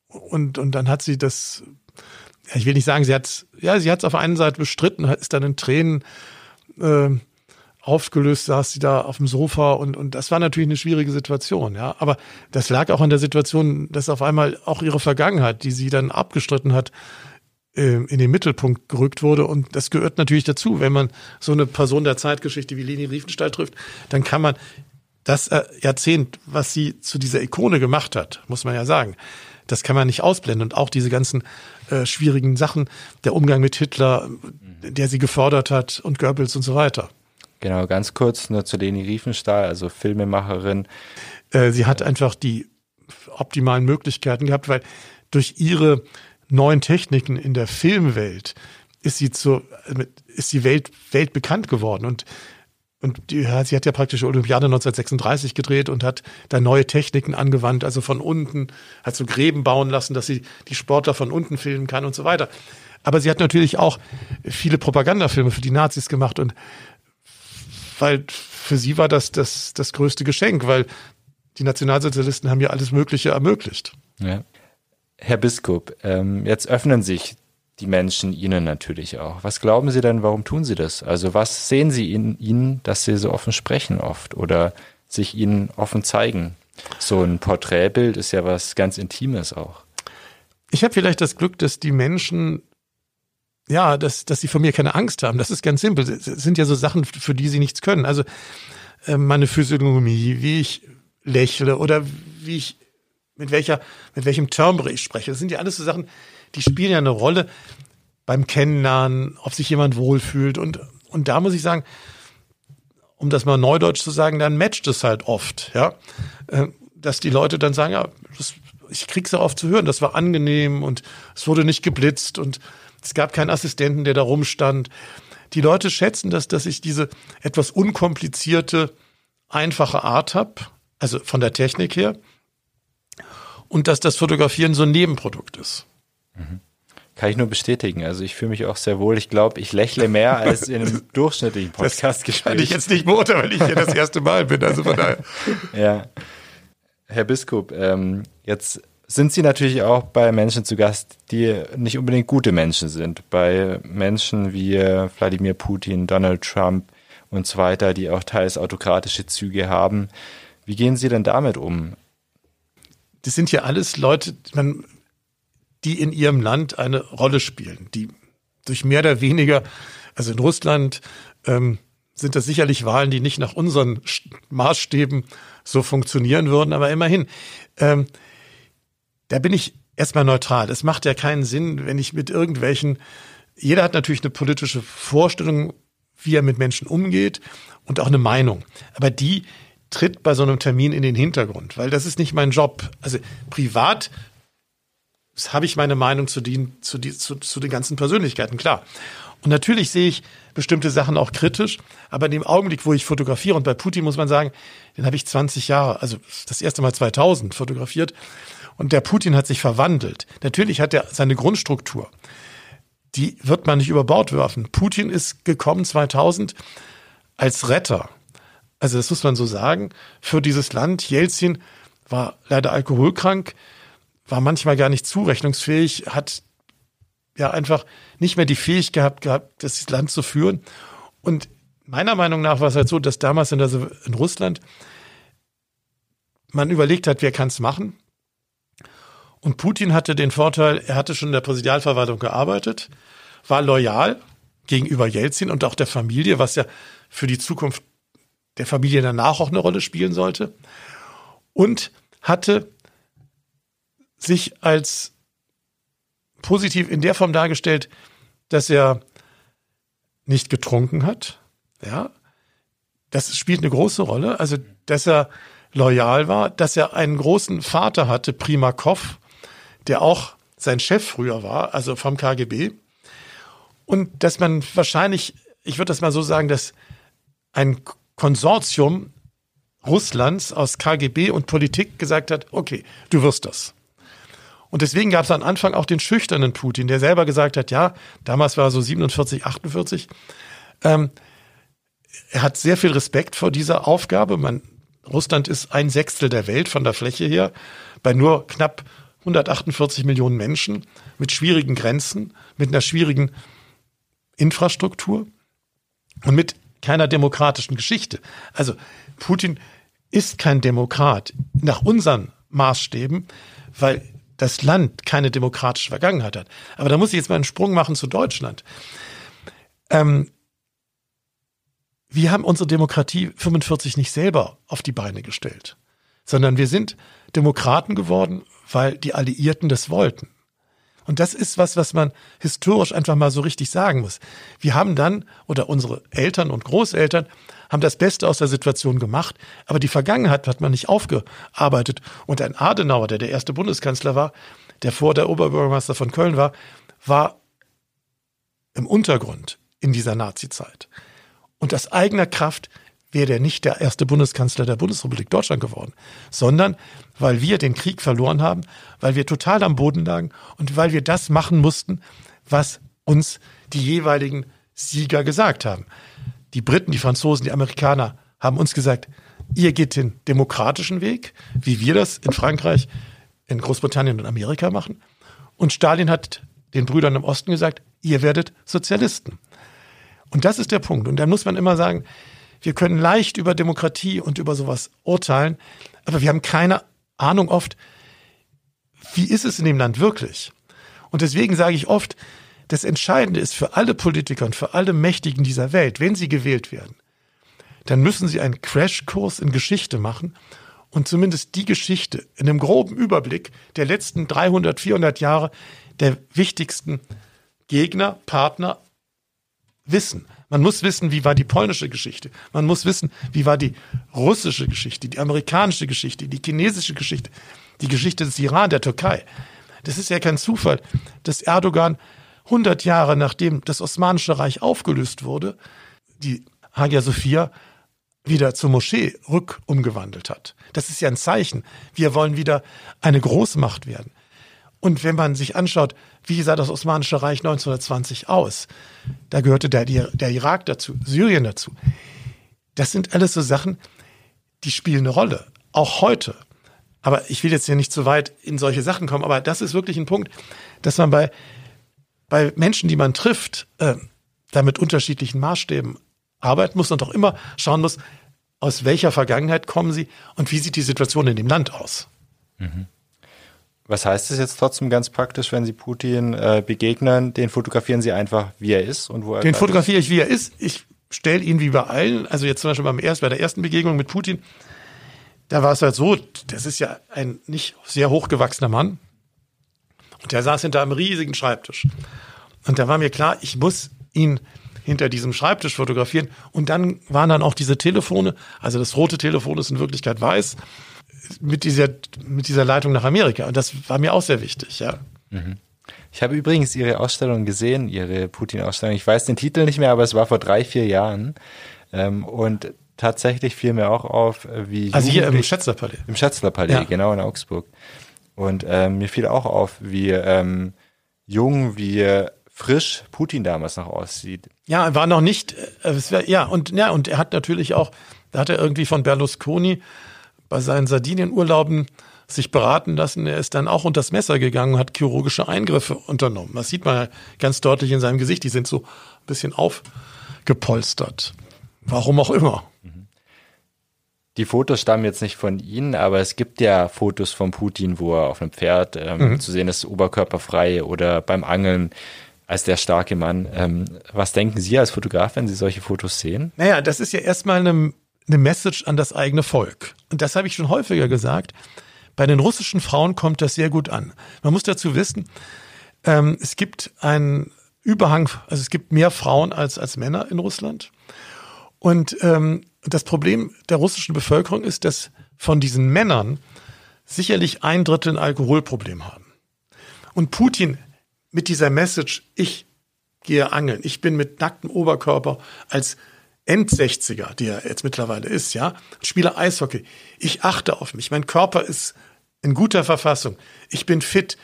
Und, und dann hat sie das, ja, ich will nicht sagen, sie hat ja, sie hat es auf einen Seite bestritten, ist dann in Tränen äh, aufgelöst, saß sie da auf dem Sofa und, und das war natürlich eine schwierige Situation, ja. Aber das lag auch an der Situation, dass auf einmal auch ihre Vergangenheit, die sie dann abgestritten hat, äh, in den Mittelpunkt gerückt wurde. Und das gehört natürlich dazu. Wenn man so eine Person der Zeitgeschichte wie Leni Riefenstahl trifft, dann kann man das äh, Jahrzehnt, was sie zu dieser Ikone gemacht hat, muss man ja sagen, das kann man nicht ausblenden. Und auch diese ganzen äh, schwierigen Sachen, der Umgang mit Hitler, der sie gefordert hat und Goebbels und so weiter. Genau, ganz kurz nur zu Leni Riefenstahl, also Filmemacherin. Äh, sie hat einfach die optimalen Möglichkeiten gehabt, weil durch ihre neuen Techniken in der Filmwelt ist sie zur, ist die Welt, Welt geworden. Und und die, sie hat ja praktisch Olympiade 1936 gedreht und hat da neue Techniken angewandt, also von unten, hat so Gräben bauen lassen, dass sie die Sportler von unten filmen kann und so weiter. Aber sie hat natürlich auch viele Propagandafilme für die Nazis gemacht und weil für sie war das das, das größte Geschenk, weil die Nationalsozialisten haben ja alles Mögliche ermöglicht. Ja. Herr Biskup, ähm, jetzt öffnen sich die Menschen Ihnen natürlich auch. Was glauben Sie denn, warum tun Sie das? Also was sehen Sie in Ihnen, dass Sie so offen sprechen oft oder sich Ihnen offen zeigen? So ein Porträtbild ist ja was ganz Intimes auch. Ich habe vielleicht das Glück, dass die Menschen, ja, dass, dass sie von mir keine Angst haben. Das ist ganz simpel. Es sind ja so Sachen, für die sie nichts können. Also äh, meine Physiognomie, wie ich lächle oder wie ich mit welcher, mit welchem Timbre ich spreche. Das sind ja alles so Sachen, die spielen ja eine Rolle beim Kennenlernen, ob sich jemand wohlfühlt. Und, und da muss ich sagen, um das mal neudeutsch zu sagen, dann matcht es halt oft, ja. Äh, dass die Leute dann sagen, ja, das, ich krieg's ja oft zu hören, das war angenehm und es wurde nicht geblitzt und es gab keinen Assistenten, der da rumstand. Die Leute schätzen das, dass ich diese etwas unkomplizierte, einfache Art habe, also von der Technik her, und dass das Fotografieren so ein Nebenprodukt ist. Kann ich nur bestätigen. Also ich fühle mich auch sehr wohl. Ich glaube, ich lächle mehr als in einem (laughs) durchschnittlichen Podcast Das kann ich jetzt nicht beurteilen, weil ich hier das erste Mal bin. Also von (laughs) daher. Ja. Herr Biskup, ähm, jetzt sind Sie natürlich auch bei Menschen zu Gast, die nicht unbedingt gute Menschen sind. Bei Menschen wie Wladimir Putin, Donald Trump und so weiter, die auch teils autokratische Züge haben. Wie gehen Sie denn damit um? Das sind ja alles Leute, die in ihrem Land eine Rolle spielen, die durch mehr oder weniger, also in Russland ähm, sind das sicherlich Wahlen, die nicht nach unseren Maßstäben so funktionieren würden, aber immerhin, ähm, da bin ich erstmal neutral. Es macht ja keinen Sinn, wenn ich mit irgendwelchen, jeder hat natürlich eine politische Vorstellung, wie er mit Menschen umgeht und auch eine Meinung. Aber die tritt bei so einem Termin in den Hintergrund, weil das ist nicht mein Job. Also privat habe ich meine Meinung zu den, zu, die, zu, zu den ganzen Persönlichkeiten, klar. Und natürlich sehe ich bestimmte Sachen auch kritisch, aber in dem Augenblick, wo ich fotografiere, und bei Putin muss man sagen, den habe ich 20 Jahre, also das erste Mal 2000 fotografiert, und der Putin hat sich verwandelt. Natürlich hat er seine Grundstruktur. Die wird man nicht über Bord werfen. Putin ist gekommen 2000 als Retter. Also das muss man so sagen, für dieses Land. Jelzin war leider alkoholkrank war manchmal gar nicht zurechnungsfähig, hat ja einfach nicht mehr die Fähigkeit gehabt, das Land zu führen. Und meiner Meinung nach war es halt so, dass damals in, der, in Russland man überlegt hat, wer kann es machen. Und Putin hatte den Vorteil, er hatte schon in der Präsidialverwaltung gearbeitet, war loyal gegenüber Jelzin und auch der Familie, was ja für die Zukunft der Familie danach auch eine Rolle spielen sollte. Und hatte sich als positiv in der Form dargestellt, dass er nicht getrunken hat. Ja, das spielt eine große Rolle. Also, dass er loyal war, dass er einen großen Vater hatte, Primakov, der auch sein Chef früher war, also vom KGB. Und dass man wahrscheinlich, ich würde das mal so sagen, dass ein Konsortium Russlands aus KGB und Politik gesagt hat, okay, du wirst das. Und deswegen gab es am Anfang auch den schüchternen Putin, der selber gesagt hat, ja, damals war er so 47, 48. Ähm, er hat sehr viel Respekt vor dieser Aufgabe. Man, Russland ist ein Sechstel der Welt von der Fläche her, bei nur knapp 148 Millionen Menschen, mit schwierigen Grenzen, mit einer schwierigen Infrastruktur und mit keiner demokratischen Geschichte. Also Putin ist kein Demokrat nach unseren Maßstäben, weil das Land keine demokratische Vergangenheit hat. Aber da muss ich jetzt mal einen Sprung machen zu Deutschland. Ähm, wir haben unsere Demokratie 45 nicht selber auf die Beine gestellt, sondern wir sind Demokraten geworden, weil die Alliierten das wollten. Und das ist was, was man historisch einfach mal so richtig sagen muss. Wir haben dann, oder unsere Eltern und Großeltern haben das Beste aus der Situation gemacht, aber die Vergangenheit hat man nicht aufgearbeitet. Und ein Adenauer, der der erste Bundeskanzler war, der vor der Oberbürgermeister von Köln war, war im Untergrund in dieser Nazizeit. Und aus eigener Kraft wäre er nicht der erste Bundeskanzler der Bundesrepublik Deutschland geworden, sondern weil wir den Krieg verloren haben, weil wir total am Boden lagen und weil wir das machen mussten, was uns die jeweiligen Sieger gesagt haben. Die Briten, die Franzosen, die Amerikaner haben uns gesagt, ihr geht den demokratischen Weg, wie wir das in Frankreich, in Großbritannien und Amerika machen. Und Stalin hat den Brüdern im Osten gesagt, ihr werdet Sozialisten. Und das ist der Punkt. Und da muss man immer sagen, wir können leicht über Demokratie und über sowas urteilen, aber wir haben keine Ahnung oft, wie ist es in dem Land wirklich? Und deswegen sage ich oft, das Entscheidende ist für alle Politiker und für alle Mächtigen dieser Welt, wenn sie gewählt werden, dann müssen sie einen Crashkurs in Geschichte machen und zumindest die Geschichte in einem groben Überblick der letzten 300, 400 Jahre der wichtigsten Gegner, Partner wissen. Man muss wissen, wie war die polnische Geschichte. Man muss wissen, wie war die russische Geschichte, die amerikanische Geschichte, die chinesische Geschichte, die Geschichte des Iran, der Türkei. Das ist ja kein Zufall, dass Erdogan 100 Jahre nachdem das Osmanische Reich aufgelöst wurde, die Hagia Sophia wieder zur Moschee rückumgewandelt hat. Das ist ja ein Zeichen. Wir wollen wieder eine Großmacht werden. Und wenn man sich anschaut, wie sah das Osmanische Reich 1920 aus? Da gehörte der, der Irak dazu, Syrien dazu. Das sind alles so Sachen, die spielen eine Rolle. Auch heute. Aber ich will jetzt hier nicht zu weit in solche Sachen kommen, aber das ist wirklich ein Punkt, dass man bei, bei Menschen, die man trifft, äh, da mit unterschiedlichen Maßstäben arbeiten muss und auch immer schauen muss, aus welcher Vergangenheit kommen sie und wie sieht die Situation in dem Land aus. Mhm. Was heißt es jetzt trotzdem ganz praktisch, wenn Sie Putin äh, begegnen? Den fotografieren Sie einfach, wie er ist und wo er Den fotografiere ich, wie er ist. Ich stelle ihn wie bei allen. Also jetzt zum Beispiel beim erst, bei der ersten Begegnung mit Putin, da war es halt so, das ist ja ein nicht sehr hochgewachsener Mann. Und der saß hinter einem riesigen Schreibtisch. Und da war mir klar, ich muss ihn hinter diesem Schreibtisch fotografieren. Und dann waren dann auch diese Telefone, also das rote Telefon ist in Wirklichkeit weiß mit dieser, mit dieser Leitung nach Amerika. Und das war mir auch sehr wichtig, ja. Mhm. Ich habe übrigens Ihre Ausstellung gesehen, Ihre Putin-Ausstellung. Ich weiß den Titel nicht mehr, aber es war vor drei, vier Jahren. Ähm, und tatsächlich fiel mir auch auf, wie. Also hier im Schätzlerpalais. Im Schätzlerpalais, ja. genau in Augsburg. Und ähm, mir fiel auch auf, wie ähm, jung, wie frisch Putin damals noch aussieht. Ja, er war noch nicht, äh, wär, ja, und ja, und er hat natürlich auch, da hat er irgendwie von Berlusconi bei seinen Sardinienurlauben sich beraten lassen. Er ist dann auch unter das Messer gegangen und hat chirurgische Eingriffe unternommen. Das sieht man ganz deutlich in seinem Gesicht. Die sind so ein bisschen aufgepolstert. Warum auch immer. Die Fotos stammen jetzt nicht von Ihnen, aber es gibt ja Fotos von Putin, wo er auf einem Pferd ähm, mhm. zu sehen ist, oberkörperfrei oder beim Angeln als der starke Mann. Ähm, was denken Sie als Fotograf, wenn Sie solche Fotos sehen? Naja, das ist ja erstmal eine, eine Message an das eigene Volk. Und das habe ich schon häufiger gesagt. Bei den russischen Frauen kommt das sehr gut an. Man muss dazu wissen, ähm, es gibt einen Überhang, also es gibt mehr Frauen als, als Männer in Russland. Und ähm, das Problem der russischen Bevölkerung ist, dass von diesen Männern sicherlich ein Drittel ein Alkoholproblem haben. Und Putin mit dieser Message, ich gehe angeln, ich bin mit nacktem Oberkörper als End-60er, die er jetzt mittlerweile ist, ja, spiele Eishockey. Ich achte auf mich. Mein Körper ist in guter Verfassung. Ich bin fit.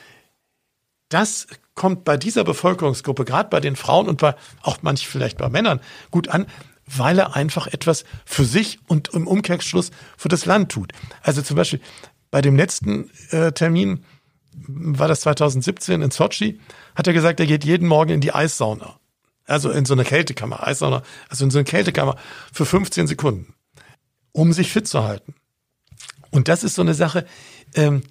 Das kommt bei dieser Bevölkerungsgruppe, gerade bei den Frauen und bei auch manch vielleicht bei Männern gut an, weil er einfach etwas für sich und im Umkehrschluss für das Land tut. Also zum Beispiel bei dem letzten äh, Termin war das 2017 in Sochi, hat er gesagt, er geht jeden Morgen in die Eissauna. Also in so eine Kältekammer, also in so eine Kältekammer für 15 Sekunden, um sich fit zu halten. Und das ist so eine Sache, ähm,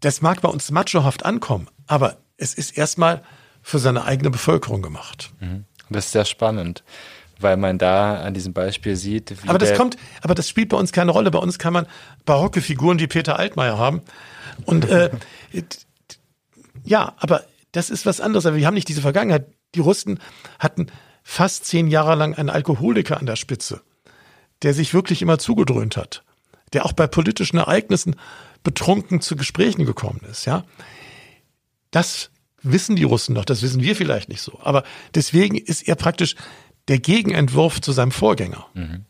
das mag bei uns machohaft ankommen, aber es ist erstmal für seine eigene Bevölkerung gemacht. Mhm. Das ist sehr spannend weil man da an diesem Beispiel sieht. aber das kommt, aber das spielt bei uns keine Rolle. Bei uns kann man barocke Figuren wie Peter Altmaier haben. Und äh, (laughs) ja, aber das ist was anderes. Aber wir haben nicht diese Vergangenheit. Die Russen hatten fast zehn Jahre lang einen Alkoholiker an der Spitze, der sich wirklich immer zugedröhnt hat, der auch bei politischen Ereignissen betrunken zu Gesprächen gekommen ist. Ja, das wissen die Russen noch, das wissen wir vielleicht nicht so. Aber deswegen ist er praktisch der Gegenentwurf zu seinem Vorgänger. Mhm.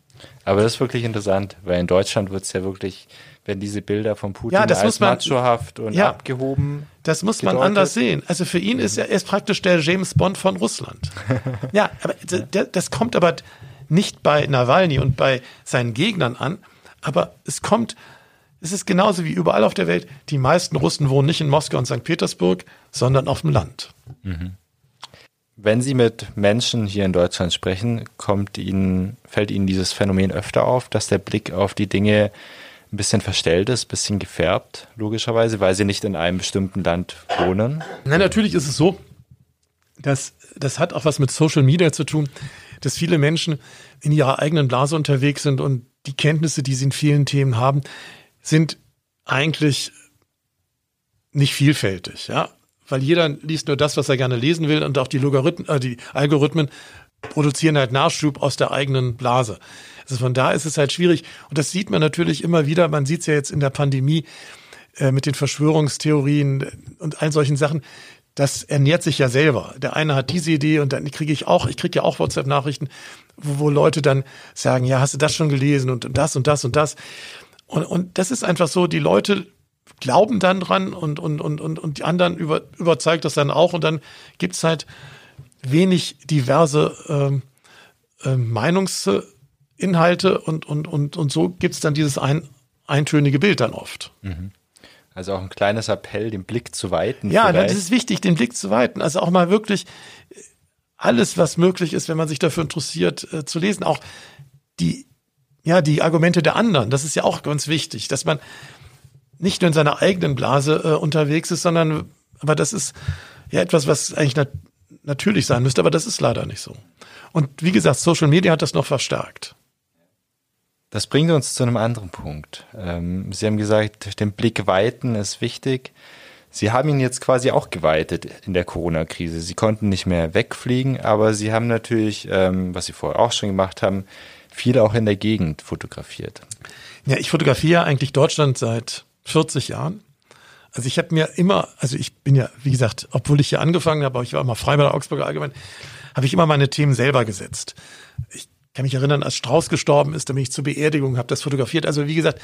Aber das ist wirklich interessant, weil in Deutschland wird es ja wirklich, wenn diese Bilder von Putin ja, das als man, machohaft und ja, abgehoben. Das muss gedeutet. man anders sehen. Also für ihn ist er, er ist praktisch der James Bond von Russland. (laughs) ja, aber das kommt aber nicht bei Nawalny und bei seinen Gegnern an, aber es kommt, es ist genauso wie überall auf der Welt, die meisten Russen wohnen nicht in Moskau und St. Petersburg, sondern auf dem Land. Mhm. Wenn Sie mit Menschen hier in Deutschland sprechen, kommt Ihnen, fällt Ihnen dieses Phänomen öfter auf, dass der Blick auf die Dinge ein bisschen verstellt ist, ein bisschen gefärbt, logischerweise, weil Sie nicht in einem bestimmten Land wohnen? Nein, natürlich ist es so, dass das hat auch was mit Social Media zu tun, dass viele Menschen in ihrer eigenen Blase unterwegs sind und die Kenntnisse, die sie in vielen Themen haben, sind eigentlich nicht vielfältig. Ja, weil jeder liest nur das, was er gerne lesen will und auch die Logarithmen, äh, die Algorithmen produzieren halt Nachschub aus der eigenen Blase. Also von da ist es halt schwierig und das sieht man natürlich immer wieder. Man sieht es ja jetzt in der Pandemie äh, mit den Verschwörungstheorien und all solchen Sachen. Das ernährt sich ja selber. Der eine hat diese Idee und dann kriege ich auch, ich kriege ja auch WhatsApp-Nachrichten, wo, wo Leute dann sagen, ja, hast du das schon gelesen und das und das und das. Und, und das ist einfach so, die Leute glauben dann dran und, und, und, und, und die anderen über, überzeugt das dann auch und dann gibt's halt wenig diverse ähm, äh, Meinungsinhalte und, und, und, und so gibt's dann dieses ein, eintönige Bild dann oft. Mhm. Also auch ein kleines Appell, den Blick zu weiten. Ja, vielleicht. das ist wichtig, den Blick zu weiten. Also auch mal wirklich alles, was möglich ist, wenn man sich dafür interessiert, äh, zu lesen. Auch die, ja, die Argumente der anderen. Das ist ja auch ganz wichtig, dass man nicht nur in seiner eigenen Blase äh, unterwegs ist, sondern, aber das ist ja etwas, was eigentlich nat natürlich sein müsste, aber das ist leider nicht so. Und wie gesagt, Social Media hat das noch verstärkt. Das bringt uns zu einem anderen Punkt. Ähm, Sie haben gesagt, den Blick weiten ist wichtig. Sie haben ihn jetzt quasi auch geweitet in der Corona-Krise. Sie konnten nicht mehr wegfliegen, aber Sie haben natürlich, ähm, was Sie vorher auch schon gemacht haben, viel auch in der Gegend fotografiert. Ja, ich fotografiere eigentlich Deutschland seit 40 Jahren. Also ich habe mir immer, also ich bin ja, wie gesagt, obwohl ich hier angefangen habe, aber ich war immer frei bei der Augsburger Allgemein, habe ich immer meine Themen selber gesetzt. Ich kann mich erinnern, als Strauß gestorben ist, da bin ich zur Beerdigung, habe das fotografiert. Also wie gesagt,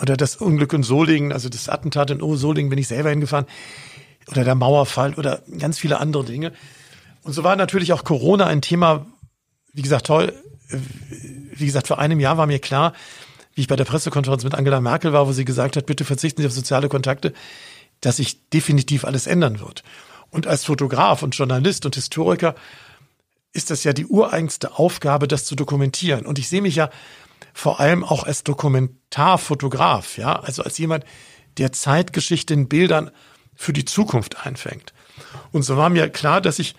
oder das Unglück in Solingen, also das Attentat in Solingen bin ich selber hingefahren. Oder der Mauerfall oder ganz viele andere Dinge. Und so war natürlich auch Corona ein Thema, wie gesagt, toll. Wie gesagt, vor einem Jahr war mir klar, wie ich bei der Pressekonferenz mit Angela Merkel war, wo sie gesagt hat, bitte verzichten Sie auf soziale Kontakte, dass sich definitiv alles ändern wird. Und als Fotograf und Journalist und Historiker ist das ja die ureigenste Aufgabe, das zu dokumentieren. Und ich sehe mich ja vor allem auch als Dokumentarfotograf, ja, also als jemand, der Zeitgeschichte in Bildern für die Zukunft einfängt. Und so war mir klar, dass ich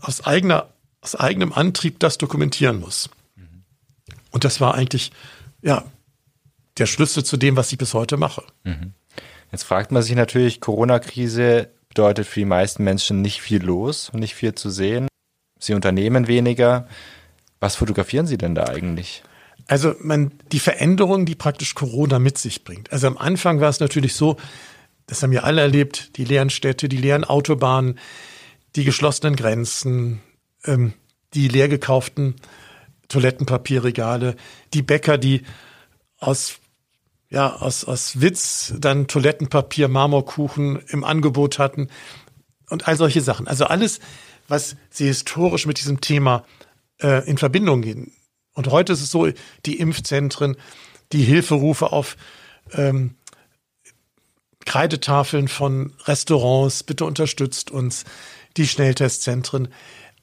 aus eigener, aus eigenem Antrieb das dokumentieren muss. Und das war eigentlich, ja, der Schlüssel zu dem, was ich bis heute mache. Jetzt fragt man sich natürlich, Corona-Krise bedeutet für die meisten Menschen nicht viel los und nicht viel zu sehen. Sie unternehmen weniger. Was fotografieren Sie denn da eigentlich? Also man, die Veränderung, die praktisch Corona mit sich bringt. Also am Anfang war es natürlich so, das haben wir alle erlebt, die leeren Städte, die leeren Autobahnen, die geschlossenen Grenzen, ähm, die leer gekauften Toilettenpapierregale, die Bäcker, die aus ja, aus, aus Witz dann Toilettenpapier, Marmorkuchen im Angebot hatten und all solche Sachen. Also alles, was sie historisch mit diesem Thema äh, in Verbindung gehen. Und heute ist es so, die Impfzentren, die Hilferufe auf ähm, Kreidetafeln von Restaurants, bitte unterstützt uns, die Schnelltestzentren,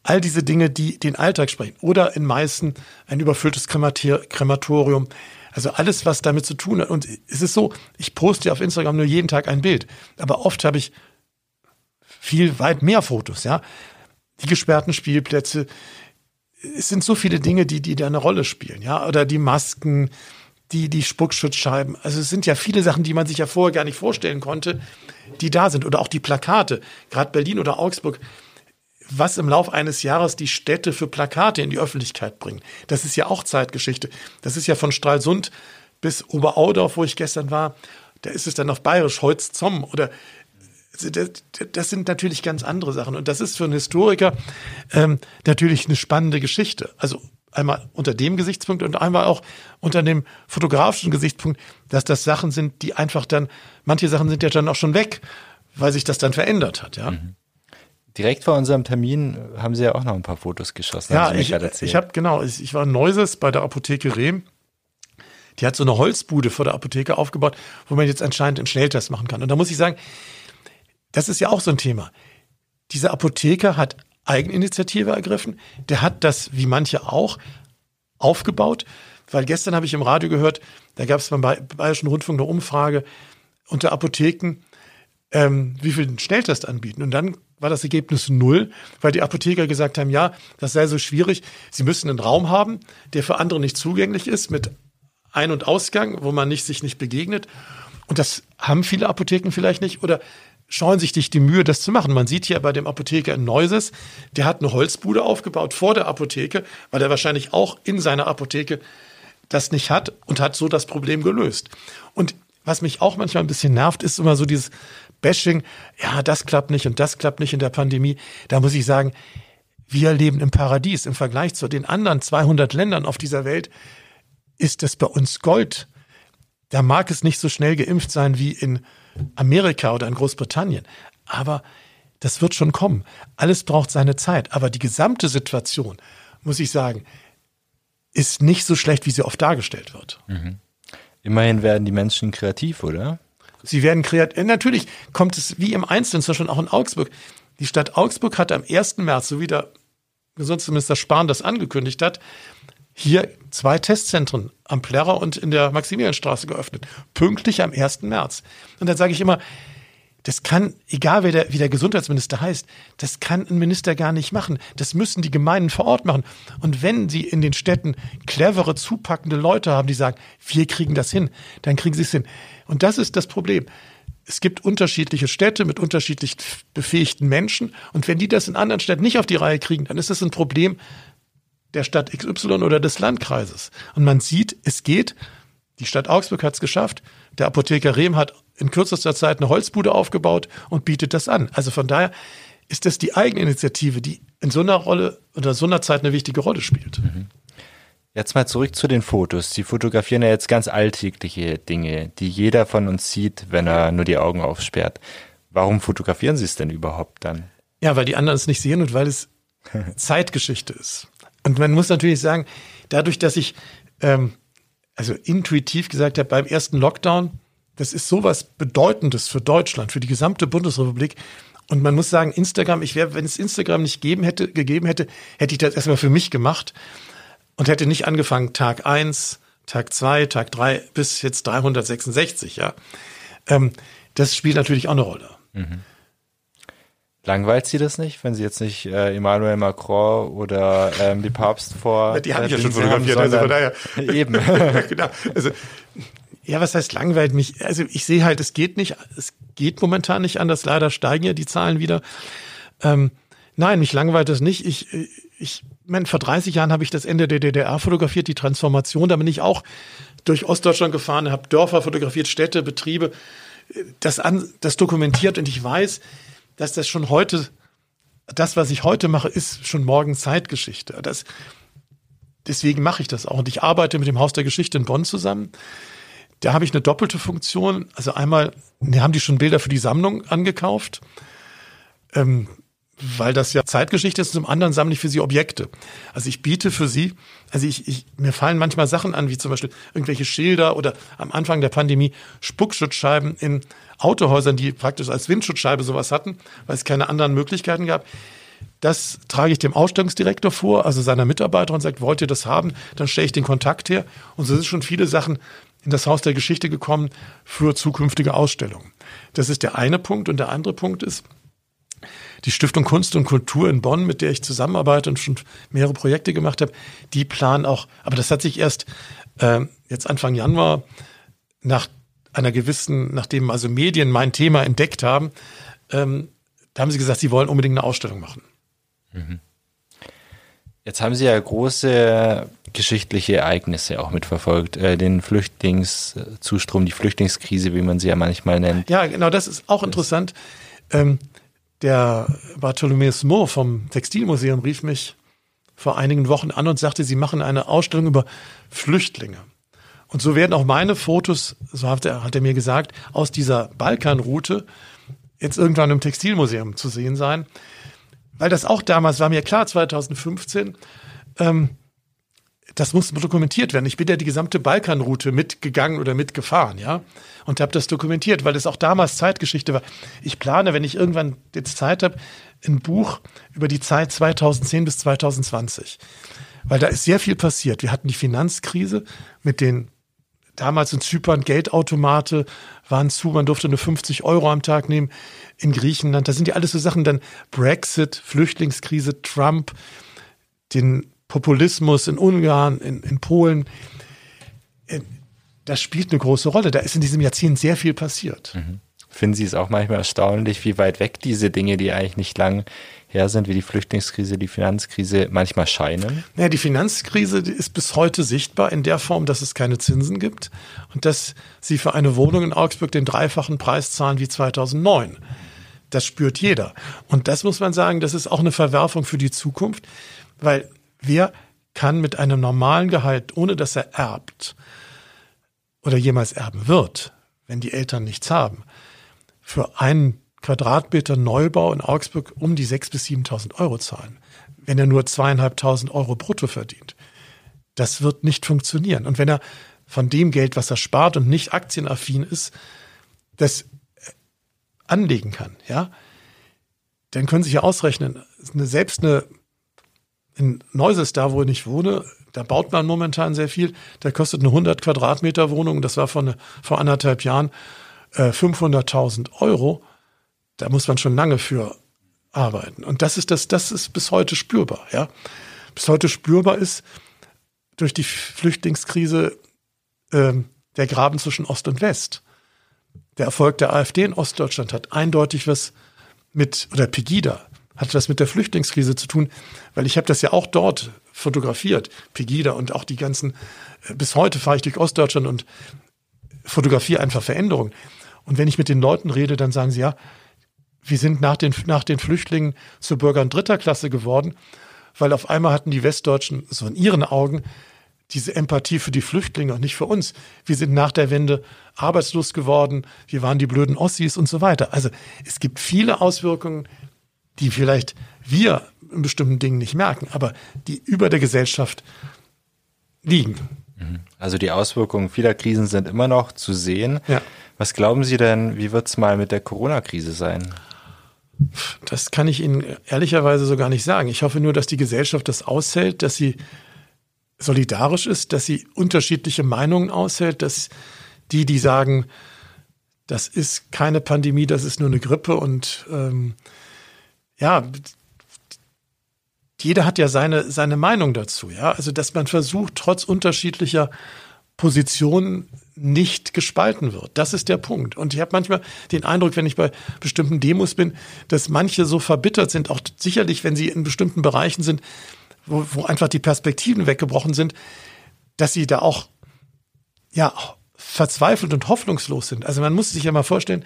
all diese Dinge, die den Alltag sprechen. Oder in Meißen ein überfülltes Krematorium. Also alles, was damit zu tun hat. Und es ist so, ich poste auf Instagram nur jeden Tag ein Bild. Aber oft habe ich viel weit mehr Fotos, ja. Die gesperrten Spielplätze. Es sind so viele Dinge, die, die da eine Rolle spielen, ja. Oder die Masken, die, die Spuckschutzscheiben. Also es sind ja viele Sachen, die man sich ja vorher gar nicht vorstellen konnte, die da sind. Oder auch die Plakate. Gerade Berlin oder Augsburg was im Lauf eines Jahres die Städte für Plakate in die Öffentlichkeit bringen. Das ist ja auch Zeitgeschichte. Das ist ja von Stralsund bis Oberaudorf, wo ich gestern war. Da ist es dann auf Bayerisch Holz Zomm oder das sind natürlich ganz andere Sachen. Und das ist für einen Historiker ähm, natürlich eine spannende Geschichte. Also einmal unter dem Gesichtspunkt und einmal auch unter dem fotografischen Gesichtspunkt, dass das Sachen sind, die einfach dann, manche Sachen sind ja dann auch schon weg, weil sich das dann verändert hat, ja. Mhm direkt vor unserem Termin haben Sie ja auch noch ein paar Fotos geschossen. Ja, ich, ich habe genau, ich, ich war in Neuses bei der Apotheke Rehm. Die hat so eine Holzbude vor der Apotheke aufgebaut, wo man jetzt anscheinend einen Schnelltest machen kann. Und da muss ich sagen, das ist ja auch so ein Thema. Dieser Apotheker hat Eigeninitiative ergriffen. Der hat das, wie manche auch, aufgebaut. Weil gestern habe ich im Radio gehört, da gab es beim Bayerischen Rundfunk eine Umfrage unter Apotheken, ähm, wie viel Schnelltest anbieten. Und dann war das Ergebnis null, weil die Apotheker gesagt haben, ja, das sei so schwierig. Sie müssen einen Raum haben, der für andere nicht zugänglich ist, mit Ein- und Ausgang, wo man nicht, sich nicht begegnet. Und das haben viele Apotheken vielleicht nicht oder scheuen sich nicht die Mühe, das zu machen. Man sieht hier bei dem Apotheker in Neuses, der hat eine Holzbude aufgebaut vor der Apotheke, weil er wahrscheinlich auch in seiner Apotheke das nicht hat und hat so das Problem gelöst. Und was mich auch manchmal ein bisschen nervt, ist immer so dieses Bashing, ja, das klappt nicht und das klappt nicht in der Pandemie. Da muss ich sagen, wir leben im Paradies. Im Vergleich zu den anderen 200 Ländern auf dieser Welt ist es bei uns Gold. Da mag es nicht so schnell geimpft sein wie in Amerika oder in Großbritannien. Aber das wird schon kommen. Alles braucht seine Zeit. Aber die gesamte Situation, muss ich sagen, ist nicht so schlecht, wie sie oft dargestellt wird. Mhm. Immerhin werden die Menschen kreativ, oder? Sie werden kreativ. Äh, natürlich kommt es wie im Einzelnen, zum Beispiel auch in Augsburg. Die Stadt Augsburg hat am 1. März, so wie der Gesundheitsminister Spahn das angekündigt hat, hier zwei Testzentren am Plärrer und in der Maximilianstraße geöffnet. Pünktlich am 1. März. Und dann sage ich immer, das kann, egal wer der, wie der Gesundheitsminister heißt, das kann ein Minister gar nicht machen. Das müssen die Gemeinden vor Ort machen. Und wenn sie in den Städten clevere, zupackende Leute haben, die sagen, wir kriegen das hin, dann kriegen sie es hin. Und das ist das Problem. Es gibt unterschiedliche Städte mit unterschiedlich befähigten Menschen. Und wenn die das in anderen Städten nicht auf die Reihe kriegen, dann ist das ein Problem der Stadt XY oder des Landkreises. Und man sieht, es geht. Die Stadt Augsburg hat es geschafft. Der Apotheker Rehm hat in kürzester Zeit eine Holzbude aufgebaut und bietet das an. Also von daher ist das die Eigeninitiative, die in so einer Rolle oder so einer Zeit eine wichtige Rolle spielt. Mhm. Jetzt mal zurück zu den Fotos. Sie fotografieren ja jetzt ganz alltägliche Dinge, die jeder von uns sieht, wenn er nur die Augen aufsperrt. Warum fotografieren Sie es denn überhaupt dann? Ja, weil die anderen es nicht sehen und weil es (laughs) Zeitgeschichte ist. Und man muss natürlich sagen, dadurch, dass ich ähm, also intuitiv gesagt habe, beim ersten Lockdown das ist sowas Bedeutendes für Deutschland, für die gesamte Bundesrepublik. Und man muss sagen, Instagram, ich wäre, wenn es Instagram nicht gegeben hätte, gegeben hätte, hätte ich das erstmal für mich gemacht und hätte nicht angefangen, Tag eins, Tag zwei, Tag drei bis jetzt 366, ja. Ähm, das spielt natürlich auch eine Rolle. Mhm. Langweilt Sie das nicht, wenn Sie jetzt nicht äh, Emmanuel Macron oder ähm, die Papst vor. (laughs) Die haben äh, ja schon fotografiert, also von daher. Eben. (laughs) genau. Also, ja, was heißt langweilt mich? Also ich sehe halt, es geht nicht, es geht momentan nicht anders. Leider steigen ja die Zahlen wieder. Ähm, nein, mich langweilt das nicht. Ich, ich, mein, vor 30 Jahren habe ich das Ende der DDR fotografiert, die Transformation. Da bin ich auch durch Ostdeutschland gefahren, habe Dörfer fotografiert, Städte, Betriebe, das, an, das dokumentiert und ich weiß, dass das schon heute, das, was ich heute mache, ist schon morgen Zeitgeschichte. Das, deswegen mache ich das auch. Und ich arbeite mit dem Haus der Geschichte in Bonn zusammen. Da habe ich eine doppelte Funktion. Also einmal, haben die schon Bilder für die Sammlung angekauft, ähm, weil das ja Zeitgeschichte ist. Und zum anderen sammle ich für sie Objekte. Also ich biete für sie, also ich, ich, mir fallen manchmal Sachen an, wie zum Beispiel irgendwelche Schilder oder am Anfang der Pandemie Spuckschutzscheiben in Autohäusern, die praktisch als Windschutzscheibe sowas hatten, weil es keine anderen Möglichkeiten gab. Das trage ich dem Ausstellungsdirektor vor, also seiner Mitarbeiterin, und sagt, wollt ihr das haben? Dann stelle ich den Kontakt her. Und so sind schon viele Sachen in das Haus der Geschichte gekommen für zukünftige Ausstellungen. Das ist der eine Punkt. Und der andere Punkt ist, die Stiftung Kunst und Kultur in Bonn, mit der ich zusammenarbeite und schon mehrere Projekte gemacht habe, die planen auch, aber das hat sich erst äh, jetzt Anfang Januar nach einer gewissen, nachdem also Medien mein Thema entdeckt haben, ähm, da haben sie gesagt, sie wollen unbedingt eine Ausstellung machen. Mhm. Jetzt haben Sie ja große geschichtliche Ereignisse auch mitverfolgt, äh, den Flüchtlingszustrom, die Flüchtlingskrise, wie man sie ja manchmal nennt. Ja, genau, das ist auch interessant. Ähm, der Bartholomäus Moore vom Textilmuseum rief mich vor einigen Wochen an und sagte, sie machen eine Ausstellung über Flüchtlinge. Und so werden auch meine Fotos, so hat er, hat er mir gesagt, aus dieser Balkanroute jetzt irgendwann im Textilmuseum zu sehen sein. Weil das auch damals war mir klar, 2015, ähm, das muss dokumentiert werden. Ich bin ja die gesamte Balkanroute mitgegangen oder mitgefahren, ja, und habe das dokumentiert, weil es auch damals Zeitgeschichte war. Ich plane, wenn ich irgendwann jetzt Zeit habe, ein Buch über die Zeit 2010 bis 2020, weil da ist sehr viel passiert. Wir hatten die Finanzkrise mit den damals in Zypern Geldautomate waren zu, man durfte nur 50 Euro am Tag nehmen. In Griechenland, da sind ja alles so Sachen, dann Brexit, Flüchtlingskrise, Trump, den Populismus in Ungarn, in, in Polen, äh, das spielt eine große Rolle. Da ist in diesem Jahrzehnt sehr viel passiert. Mhm. Finden Sie es auch manchmal erstaunlich, wie weit weg diese Dinge, die eigentlich nicht lang her sind, wie die Flüchtlingskrise, die Finanzkrise, manchmal scheinen? Ja, die Finanzkrise ist bis heute sichtbar in der Form, dass es keine Zinsen gibt und dass Sie für eine Wohnung in Augsburg den dreifachen Preis zahlen wie 2009. Das spürt jeder. Und das muss man sagen, das ist auch eine Verwerfung für die Zukunft, weil Wer kann mit einem normalen Gehalt, ohne dass er erbt oder jemals erben wird, wenn die Eltern nichts haben, für einen Quadratmeter Neubau in Augsburg um die 6.000 bis 7.000 Euro zahlen, wenn er nur zweieinhalbtausend Euro brutto verdient? Das wird nicht funktionieren. Und wenn er von dem Geld, was er spart und nicht aktienaffin ist, das anlegen kann, ja, dann können Sie sich ja ausrechnen, selbst eine in Neuses, da wo ich wohne, da baut man momentan sehr viel. Da kostet eine 100 Quadratmeter Wohnung, das war von, vor anderthalb Jahren, äh, 500.000 Euro. Da muss man schon lange für arbeiten. Und das ist das, das ist bis heute spürbar, ja. Bis heute spürbar ist durch die Flüchtlingskrise äh, der Graben zwischen Ost und West. Der Erfolg der AfD in Ostdeutschland hat eindeutig was mit, oder Pegida, hat was mit der Flüchtlingskrise zu tun, weil ich habe das ja auch dort fotografiert, Pegida und auch die ganzen, äh, bis heute fahre ich durch Ostdeutschland und fotografiere einfach Veränderungen. Und wenn ich mit den Leuten rede, dann sagen sie, ja, wir sind nach den, nach den Flüchtlingen zu Bürgern dritter Klasse geworden, weil auf einmal hatten die Westdeutschen, so in ihren Augen, diese Empathie für die Flüchtlinge und nicht für uns. Wir sind nach der Wende arbeitslos geworden, wir waren die blöden Ossis und so weiter. Also es gibt viele Auswirkungen, die vielleicht wir in bestimmten Dingen nicht merken, aber die über der Gesellschaft liegen. Mhm. Also die Auswirkungen vieler Krisen sind immer noch zu sehen. Ja. Was glauben Sie denn, wie wird es mal mit der Corona-Krise sein? Das kann ich Ihnen ehrlicherweise so gar nicht sagen. Ich hoffe nur, dass die Gesellschaft das aushält, dass sie solidarisch ist, dass sie unterschiedliche Meinungen aushält, dass die, die sagen, das ist keine Pandemie, das ist nur eine Grippe und ähm, ja, jeder hat ja seine, seine Meinung dazu, ja. Also, dass man versucht, trotz unterschiedlicher Positionen nicht gespalten wird. Das ist der Punkt. Und ich habe manchmal den Eindruck, wenn ich bei bestimmten Demos bin, dass manche so verbittert sind, auch sicherlich, wenn sie in bestimmten Bereichen sind, wo, wo einfach die Perspektiven weggebrochen sind, dass sie da auch ja verzweifelt und hoffnungslos sind. Also man muss sich ja mal vorstellen,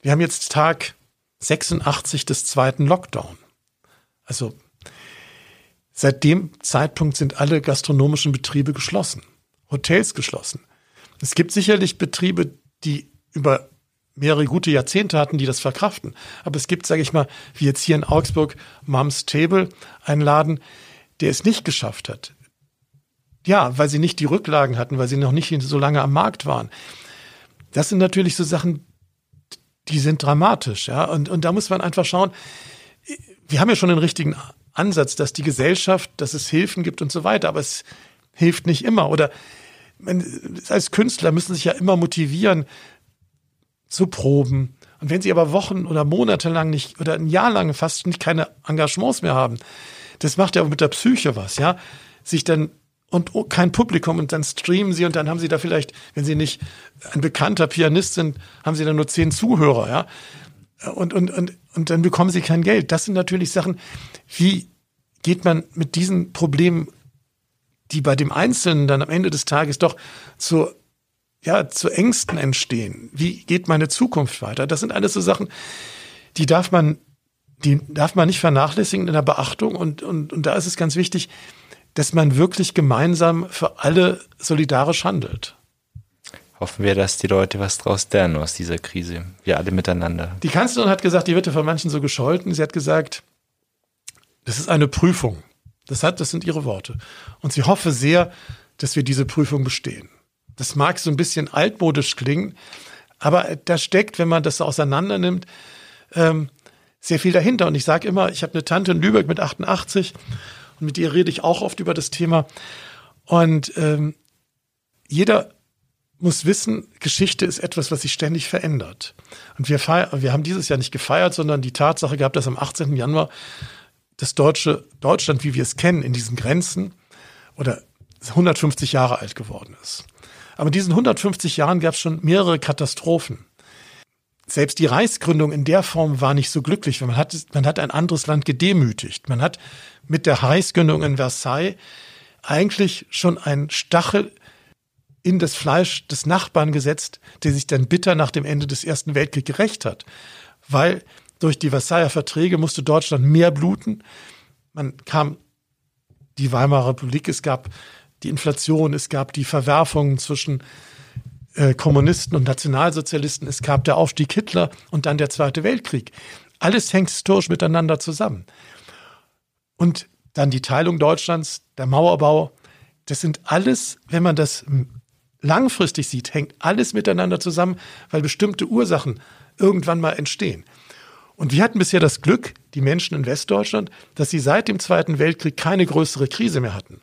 wir haben jetzt Tag 86 des zweiten Lockdown. Also seit dem Zeitpunkt sind alle gastronomischen Betriebe geschlossen, Hotels geschlossen. Es gibt sicherlich Betriebe, die über mehrere gute Jahrzehnte hatten, die das verkraften. Aber es gibt, sage ich mal, wie jetzt hier in Augsburg, Moms Table, einen Laden, der es nicht geschafft hat. Ja, weil sie nicht die Rücklagen hatten, weil sie noch nicht so lange am Markt waren. Das sind natürlich so Sachen, die sind dramatisch, ja. Und, und da muss man einfach schauen, wir haben ja schon den richtigen Ansatz, dass die Gesellschaft, dass es Hilfen gibt und so weiter, aber es hilft nicht immer. Oder als Künstler müssen sich ja immer motivieren zu proben. Und wenn sie aber Wochen oder Monate lang nicht oder ein Jahr lang fast nicht keine Engagements mehr haben, das macht ja auch mit der Psyche was, ja. Sich dann und kein Publikum und dann streamen sie und dann haben sie da vielleicht, wenn sie nicht ein bekannter Pianist sind, haben sie dann nur zehn Zuhörer, ja. Und, und, und, und dann bekommen sie kein Geld. Das sind natürlich Sachen, wie geht man mit diesen Problemen, die bei dem Einzelnen dann am Ende des Tages doch zu, ja, zu Ängsten entstehen? Wie geht meine Zukunft weiter? Das sind alles so Sachen, die darf man, die darf man nicht vernachlässigen in der Beachtung und, und, und da ist es ganz wichtig, dass man wirklich gemeinsam für alle solidarisch handelt. Hoffen wir, dass die Leute was draus lernen aus dieser Krise. Wir alle miteinander. Die Kanzlerin hat gesagt, die wird ja von manchen so gescholten. Sie hat gesagt, das ist eine Prüfung. Das hat, das sind ihre Worte. Und sie hoffe sehr, dass wir diese Prüfung bestehen. Das mag so ein bisschen altmodisch klingen, aber da steckt, wenn man das auseinander nimmt, ähm, sehr viel dahinter. Und ich sage immer, ich habe eine Tante in Lübeck mit 88 und mit ihr rede ich auch oft über das Thema. Und ähm, jeder muss wissen, Geschichte ist etwas, was sich ständig verändert. Und wir, feiern, wir haben dieses Jahr nicht gefeiert, sondern die Tatsache gehabt, dass am 18. Januar das deutsche Deutschland, wie wir es kennen, in diesen Grenzen oder 150 Jahre alt geworden ist. Aber in diesen 150 Jahren gab es schon mehrere Katastrophen. Selbst die Reichsgründung in der Form war nicht so glücklich, weil man hat, man hat ein anderes Land gedemütigt. Man hat mit der Reichsgründung in Versailles eigentlich schon ein Stachel in das Fleisch des Nachbarn gesetzt, der sich dann bitter nach dem Ende des Ersten Weltkriegs gerecht hat. Weil durch die Versailler Verträge musste Deutschland mehr bluten. Man kam die Weimarer Republik, es gab die Inflation, es gab die Verwerfungen zwischen äh, Kommunisten und Nationalsozialisten, es gab der Aufstieg Hitler und dann der Zweite Weltkrieg. Alles hängt historisch miteinander zusammen. Und dann die Teilung Deutschlands, der Mauerbau, das sind alles, wenn man das langfristig sieht, hängt alles miteinander zusammen, weil bestimmte Ursachen irgendwann mal entstehen. Und wir hatten bisher das Glück, die Menschen in Westdeutschland, dass sie seit dem Zweiten Weltkrieg keine größere Krise mehr hatten.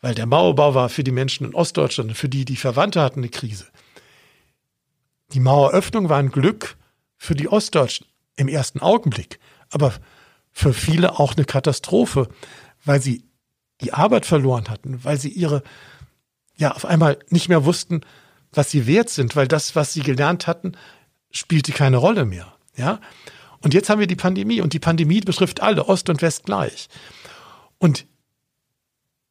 Weil der Mauerbau war für die Menschen in Ostdeutschland, für die, die Verwandte hatten, eine Krise. Die Maueröffnung war ein Glück für die Ostdeutschen im ersten Augenblick. Aber für viele auch eine Katastrophe, weil sie die Arbeit verloren hatten, weil sie ihre, ja, auf einmal nicht mehr wussten, was sie wert sind, weil das, was sie gelernt hatten, spielte keine Rolle mehr. Ja. Und jetzt haben wir die Pandemie und die Pandemie betrifft alle, Ost und West gleich. Und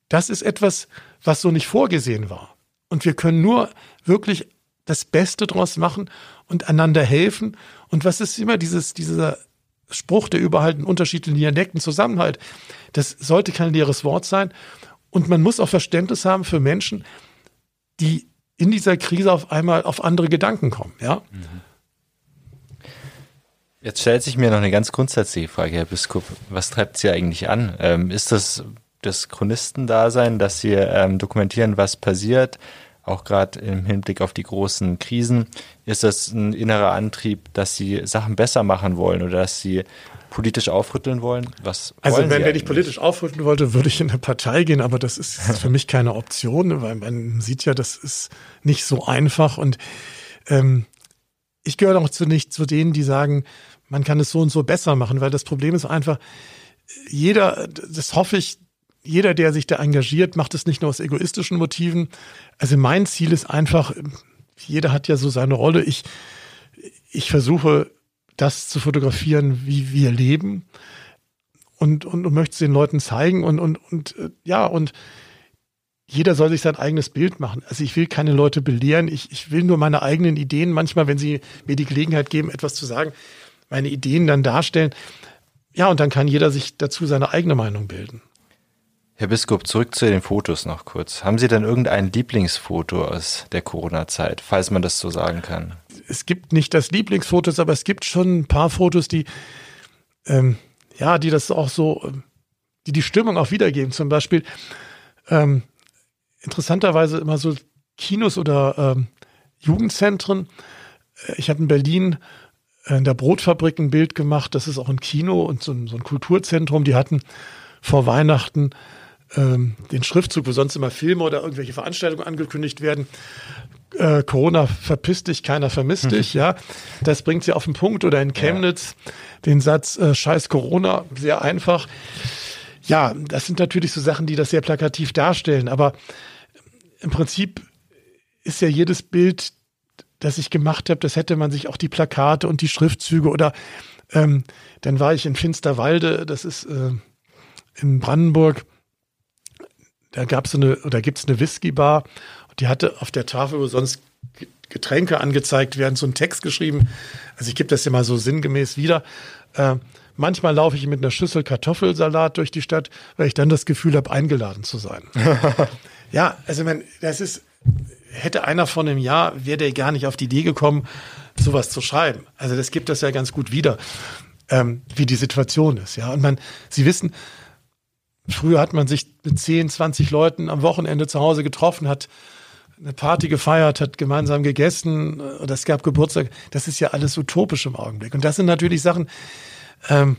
das ist etwas, was so nicht vorgesehen war. Und wir können nur wirklich das Beste draus machen und einander helfen. Und was ist immer dieses, dieser Spruch, der überall in unterschiedlichen Dialekten Zusammenhalt. Das sollte kein leeres Wort sein. Und man muss auch Verständnis haben für Menschen, die in dieser Krise auf einmal auf andere Gedanken kommen, ja. Jetzt stellt sich mir noch eine ganz grundsätzliche Frage, Herr Biskup. Was treibt Sie eigentlich an? Ähm, ist das das Chronistendasein, dass Sie ähm, dokumentieren, was passiert, auch gerade im Hinblick auf die großen Krisen, ist das ein innerer Antrieb, dass Sie Sachen besser machen wollen oder dass Sie politisch aufrütteln wollen? Was also wenn, wenn ich politisch aufrütteln wollte, würde ich in eine Partei gehen, aber das ist (laughs) für mich keine Option, weil man sieht ja, das ist nicht so einfach und ähm, ich gehöre auch zu nicht zu denen, die sagen, man kann es so und so besser machen, weil das Problem ist einfach, jeder, das hoffe ich, jeder, der sich da engagiert, macht es nicht nur aus egoistischen Motiven. Also mein Ziel ist einfach, jeder hat ja so seine Rolle. Ich, ich versuche, das zu fotografieren, wie wir leben und, und, und möchte es den Leuten zeigen und, und, und, äh, ja, und jeder soll sich sein eigenes Bild machen. Also ich will keine Leute belehren. Ich, ich will nur meine eigenen Ideen manchmal, wenn sie mir die Gelegenheit geben, etwas zu sagen, meine Ideen dann darstellen. Ja, und dann kann jeder sich dazu seine eigene Meinung bilden. Herr Biskup, zurück zu den Fotos noch kurz. Haben Sie denn irgendein Lieblingsfoto aus der Corona-Zeit, falls man das so sagen kann? Es gibt nicht das Lieblingsfotos, aber es gibt schon ein paar Fotos, die, ähm, ja, die das auch so, die die Stimmung auch wiedergeben. Zum Beispiel, ähm, interessanterweise immer so Kinos oder ähm, Jugendzentren. Ich habe in Berlin in der Brotfabrik ein Bild gemacht. Das ist auch ein Kino und so ein, so ein Kulturzentrum. Die hatten vor Weihnachten ähm, den Schriftzug, wo sonst immer Filme oder irgendwelche Veranstaltungen angekündigt werden. Äh, Corona verpisst dich, keiner vermisst dich, ja. Das bringt sie auf den Punkt. Oder in Chemnitz ja. den Satz, äh, scheiß Corona, sehr einfach. Ja, das sind natürlich so Sachen, die das sehr plakativ darstellen. Aber im Prinzip ist ja jedes Bild das ich gemacht habe, das hätte man sich auch die Plakate und die Schriftzüge oder ähm, dann war ich in Finsterwalde, das ist äh, in Brandenburg. Da gab es eine oder gibt es eine Whisky-Bar und die hatte auf der Tafel, wo sonst Getränke angezeigt werden, so einen Text geschrieben. Also ich gebe das ja mal so sinngemäß wieder. Äh, manchmal laufe ich mit einer Schüssel Kartoffelsalat durch die Stadt, weil ich dann das Gefühl habe, eingeladen zu sein. (laughs) ja, also man, das ist hätte einer von einem Jahr, wäre der gar nicht auf die Idee gekommen, sowas zu schreiben. Also das gibt das ja ganz gut wieder, ähm, wie die Situation ist. Ja, und man, Sie wissen, früher hat man sich mit 10, 20 Leuten am Wochenende zu Hause getroffen, hat eine Party gefeiert, hat gemeinsam gegessen oder es gab Geburtstag. Das ist ja alles utopisch im Augenblick. Und das sind natürlich Sachen, ähm,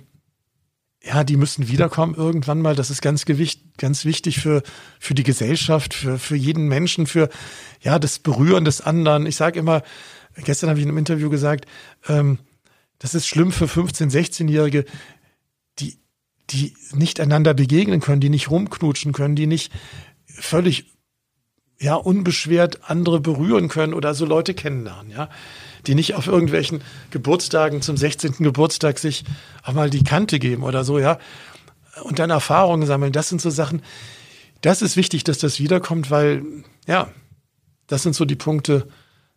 ja, die müssen wiederkommen irgendwann mal. Das ist ganz gewicht, ganz wichtig für, für die Gesellschaft, für, für jeden Menschen, für, ja, das Berühren des anderen. Ich sage immer, gestern habe ich in einem Interview gesagt, ähm, das ist schlimm für 15-, 16-Jährige, die, die nicht einander begegnen können, die nicht rumknutschen können, die nicht völlig, ja, unbeschwert andere berühren können oder so Leute kennenlernen, ja die nicht auf irgendwelchen Geburtstagen zum 16. Geburtstag sich auch mal die Kante geben oder so, ja. Und dann Erfahrungen sammeln. Das sind so Sachen, das ist wichtig, dass das wiederkommt, weil, ja, das sind so die Punkte,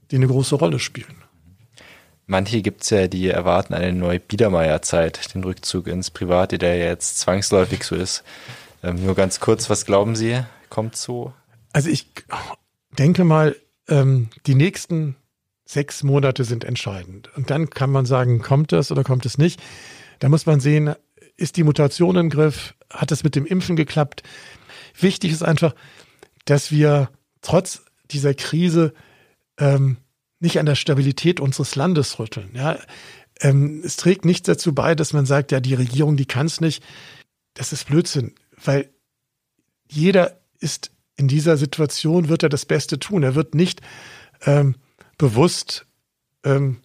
die eine große Rolle spielen. Manche gibt es ja, die erwarten eine neue Biedermeierzeit, den Rückzug ins Private, der jetzt zwangsläufig so ist. Ähm, nur ganz kurz, was glauben Sie, kommt so? Also ich denke mal, ähm, die nächsten sechs Monate sind entscheidend. Und dann kann man sagen, kommt das oder kommt es nicht. Da muss man sehen, ist die Mutation im Griff? Hat es mit dem Impfen geklappt? Wichtig ist einfach, dass wir trotz dieser Krise ähm, nicht an der Stabilität unseres Landes rütteln. Ja? Ähm, es trägt nichts dazu bei, dass man sagt, ja, die Regierung, die kann es nicht. Das ist Blödsinn, weil jeder ist in dieser Situation, wird er das Beste tun. Er wird nicht ähm, bewusst ähm,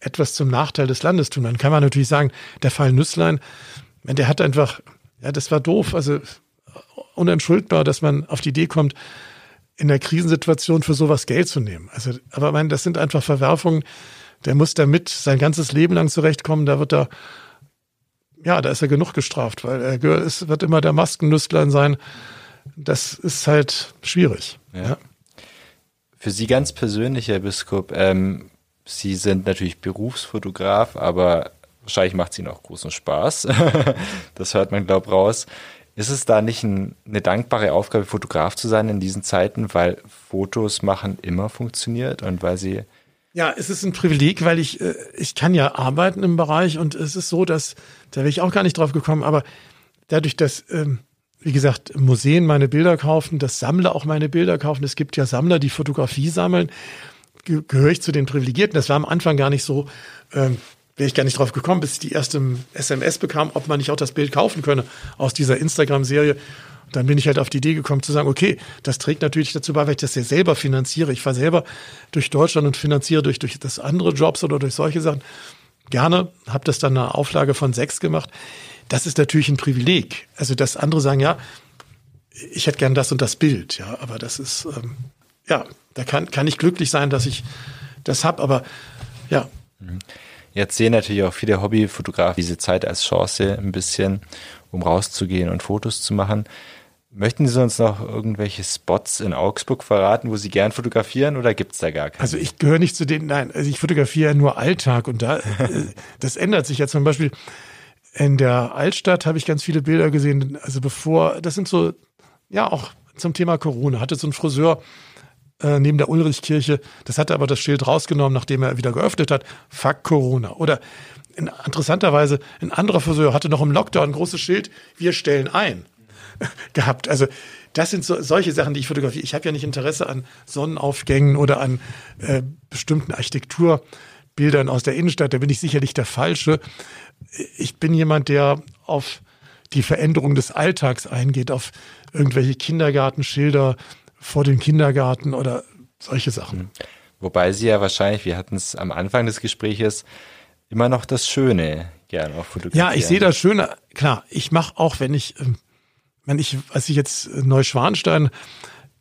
etwas zum Nachteil des Landes tun. Dann kann man natürlich sagen, der Fall Nüsslein, der hat einfach, ja, das war doof, also unentschuldbar, dass man auf die Idee kommt, in der Krisensituation für sowas Geld zu nehmen. Also, aber ich meine, das sind einfach Verwerfungen. Der muss damit sein ganzes Leben lang zurechtkommen. Da wird er, ja, da ist er genug gestraft, weil er es wird immer der Maskennüstlein sein. Das ist halt schwierig. Ja. ja. Für Sie ganz persönlich, Herr Biskup, ähm, Sie sind natürlich Berufsfotograf, aber wahrscheinlich macht es Ihnen auch großen Spaß. (laughs) das hört man, glaube ich, raus. Ist es da nicht ein, eine dankbare Aufgabe, Fotograf zu sein in diesen Zeiten, weil Fotos machen immer funktioniert und weil Sie ja, es ist ein Privileg, weil ich, äh, ich kann ja arbeiten im Bereich und es ist so, dass, da wäre ich auch gar nicht drauf gekommen, aber dadurch, dass ähm, wie gesagt, Museen meine Bilder kaufen, dass Sammler auch meine Bilder kaufen. Es gibt ja Sammler, die Fotografie sammeln. Ge gehöre ich zu den Privilegierten. Das war am Anfang gar nicht so, ähm, wäre ich gar nicht drauf gekommen, bis ich die erste SMS bekam, ob man nicht auch das Bild kaufen könne aus dieser Instagram-Serie. Dann bin ich halt auf die Idee gekommen zu sagen, okay, das trägt natürlich dazu bei, weil ich das ja selber finanziere. Ich fahre selber durch Deutschland und finanziere durch, durch das andere Jobs oder durch solche Sachen. Gerne, habe das dann eine Auflage von sechs gemacht. Das ist natürlich ein Privileg. Also, dass andere sagen, ja, ich hätte gern das und das Bild, ja, aber das ist, ähm, ja, da kann, kann ich glücklich sein, dass ich das habe, aber ja. Jetzt sehen natürlich auch viele Hobbyfotografen diese Zeit als Chance ein bisschen, um rauszugehen und Fotos zu machen. Möchten Sie uns noch irgendwelche Spots in Augsburg verraten, wo Sie gern fotografieren oder gibt es da gar keine? Also ich gehöre nicht zu denen, nein, also ich fotografiere nur Alltag und da, (laughs) äh, das ändert sich ja zum Beispiel. In der Altstadt habe ich ganz viele Bilder gesehen, also bevor, das sind so, ja, auch zum Thema Corona, hatte so ein Friseur äh, neben der Ulrichkirche, das hatte aber das Schild rausgenommen, nachdem er wieder geöffnet hat, fuck Corona. Oder in, interessanterweise, ein anderer Friseur hatte noch im Lockdown ein großes Schild, wir stellen ein (laughs) gehabt. Also das sind so, solche Sachen, die ich fotografiere. Ich habe ja nicht Interesse an Sonnenaufgängen oder an äh, bestimmten Architekturbildern aus der Innenstadt. Da bin ich sicherlich der Falsche. Ich bin jemand, der auf die Veränderung des Alltags eingeht, auf irgendwelche Kindergartenschilder vor dem Kindergarten oder solche Sachen. Wobei Sie ja wahrscheinlich, wir hatten es am Anfang des Gespräches, immer noch das Schöne gerne auch fotografieren. Ja, ich sehe das Schöne. Klar, ich mache auch, wenn ich ähm, wenn ich, als ich jetzt Neuschwanstein,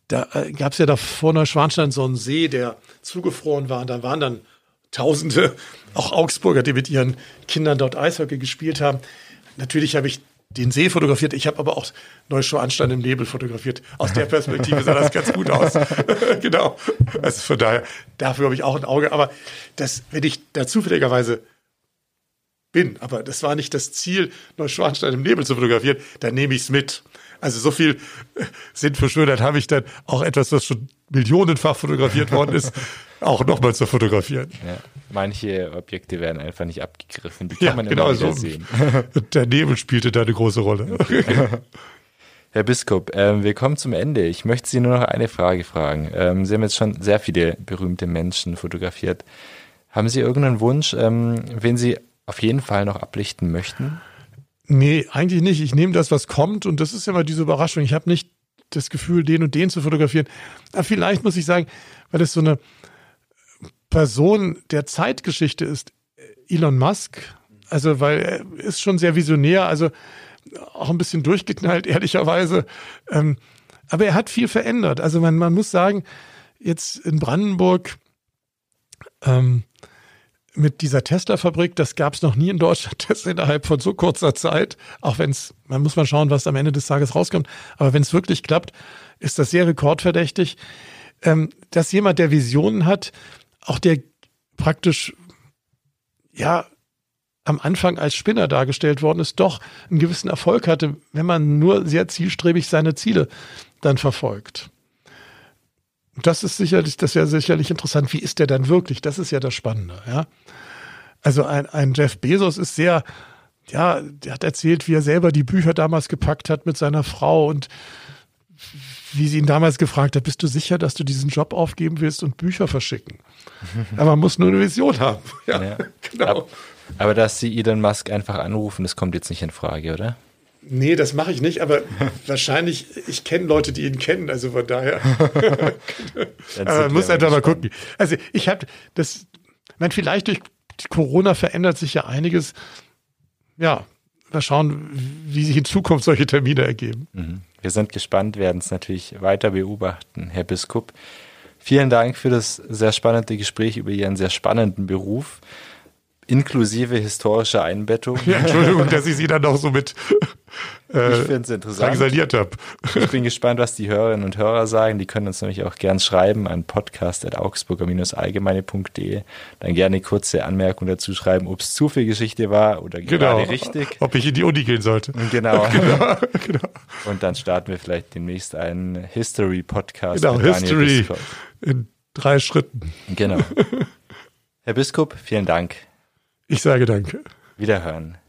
da äh, gab es ja da vor Neuschwanstein so einen See, der zugefroren war. Und da waren dann Tausende, auch Augsburger, die mit ihren Kindern dort Eishockey gespielt haben. Natürlich habe ich den See fotografiert. Ich habe aber auch Neuschwanstein im Nebel fotografiert. Aus der Perspektive sah das ganz gut aus. (laughs) (laughs) genau. Also von daher, dafür habe ich auch ein Auge. Aber das, wenn ich da zufälligerweise bin, aber das war nicht das Ziel, Neuschwanstein im Nebel zu fotografieren, dann nehme ich es mit. Also so viel Sinn verschönert habe ich dann auch etwas, was schon millionenfach fotografiert worden ist, (laughs) auch nochmal zu fotografieren. Ja, manche Objekte werden einfach nicht abgegriffen, die kann ja, man genau immer wieder so. sehen. Der Nebel spielte da eine große Rolle. (laughs) Herr Biskop, ähm, wir kommen zum Ende. Ich möchte Sie nur noch eine Frage fragen. Ähm, Sie haben jetzt schon sehr viele berühmte Menschen fotografiert. Haben Sie irgendeinen Wunsch, ähm, wen Sie auf jeden Fall noch ablichten möchten? Nee, eigentlich nicht. Ich nehme das, was kommt und das ist immer diese Überraschung. Ich habe nicht das Gefühl, den und den zu fotografieren. Aber vielleicht muss ich sagen, weil es so eine Person der Zeitgeschichte ist, Elon Musk, also weil er ist schon sehr visionär, also auch ein bisschen durchgeknallt, (laughs) ehrlicherweise. Ähm, aber er hat viel verändert. Also man, man muss sagen, jetzt in Brandenburg, ähm, mit dieser Tesla-Fabrik, das gab es noch nie in Deutschland, (laughs) das innerhalb von so kurzer Zeit, auch wenn es, man muss mal schauen, was am Ende des Tages rauskommt, aber wenn es wirklich klappt, ist das sehr rekordverdächtig, ähm, dass jemand, der Visionen hat, auch der praktisch, ja, am Anfang als Spinner dargestellt worden ist, doch einen gewissen Erfolg hatte, wenn man nur sehr zielstrebig seine Ziele dann verfolgt. Das ist sicherlich, das wäre sicherlich interessant. Wie ist der dann wirklich? Das ist ja das Spannende, ja. Also ein, ein Jeff Bezos ist sehr, ja, der hat erzählt, wie er selber die Bücher damals gepackt hat mit seiner Frau und wie sie ihn damals gefragt hat, bist du sicher, dass du diesen Job aufgeben willst und Bücher verschicken? (laughs) Aber man muss nur eine Vision haben. (laughs) Ja, Ja. genau. Aber, aber dass Sie Elon Musk einfach anrufen, das kommt jetzt nicht in Frage, oder? Nee, das mache ich nicht, aber (laughs) wahrscheinlich, ich kenne Leute, die ihn kennen, also von daher. (laughs) Aber man muss wir einfach mal gucken. Also ich habe das, man vielleicht durch Corona verändert sich ja einiges. Ja, mal schauen, wie sich in Zukunft solche Termine ergeben. Mhm. Wir sind gespannt, werden es natürlich weiter beobachten, Herr Biskup. Vielen Dank für das sehr spannende Gespräch über Ihren sehr spannenden Beruf, inklusive historischer Einbettung. Ja, Entschuldigung, dass ich Sie dann noch so mit Ich äh, finde es interessant. habe. Ich bin gespannt, was die Hörerinnen und Hörer sagen. Die können uns nämlich auch gern schreiben an podcast.augsburger-allgemeine.de. Dann gerne kurze Anmerkungen dazu schreiben, ob es Zufallgeschichte war oder Genau. gerade richtig. Ob ich in die Uni gehen sollte. (laughs) Genau. genau. Und dann starten wir vielleicht demnächst einen History-Podcast. Genau, History in drei Schritten. Genau. (laughs) Herr Biskup, vielen Dank. Ich sage danke. Wiederhören.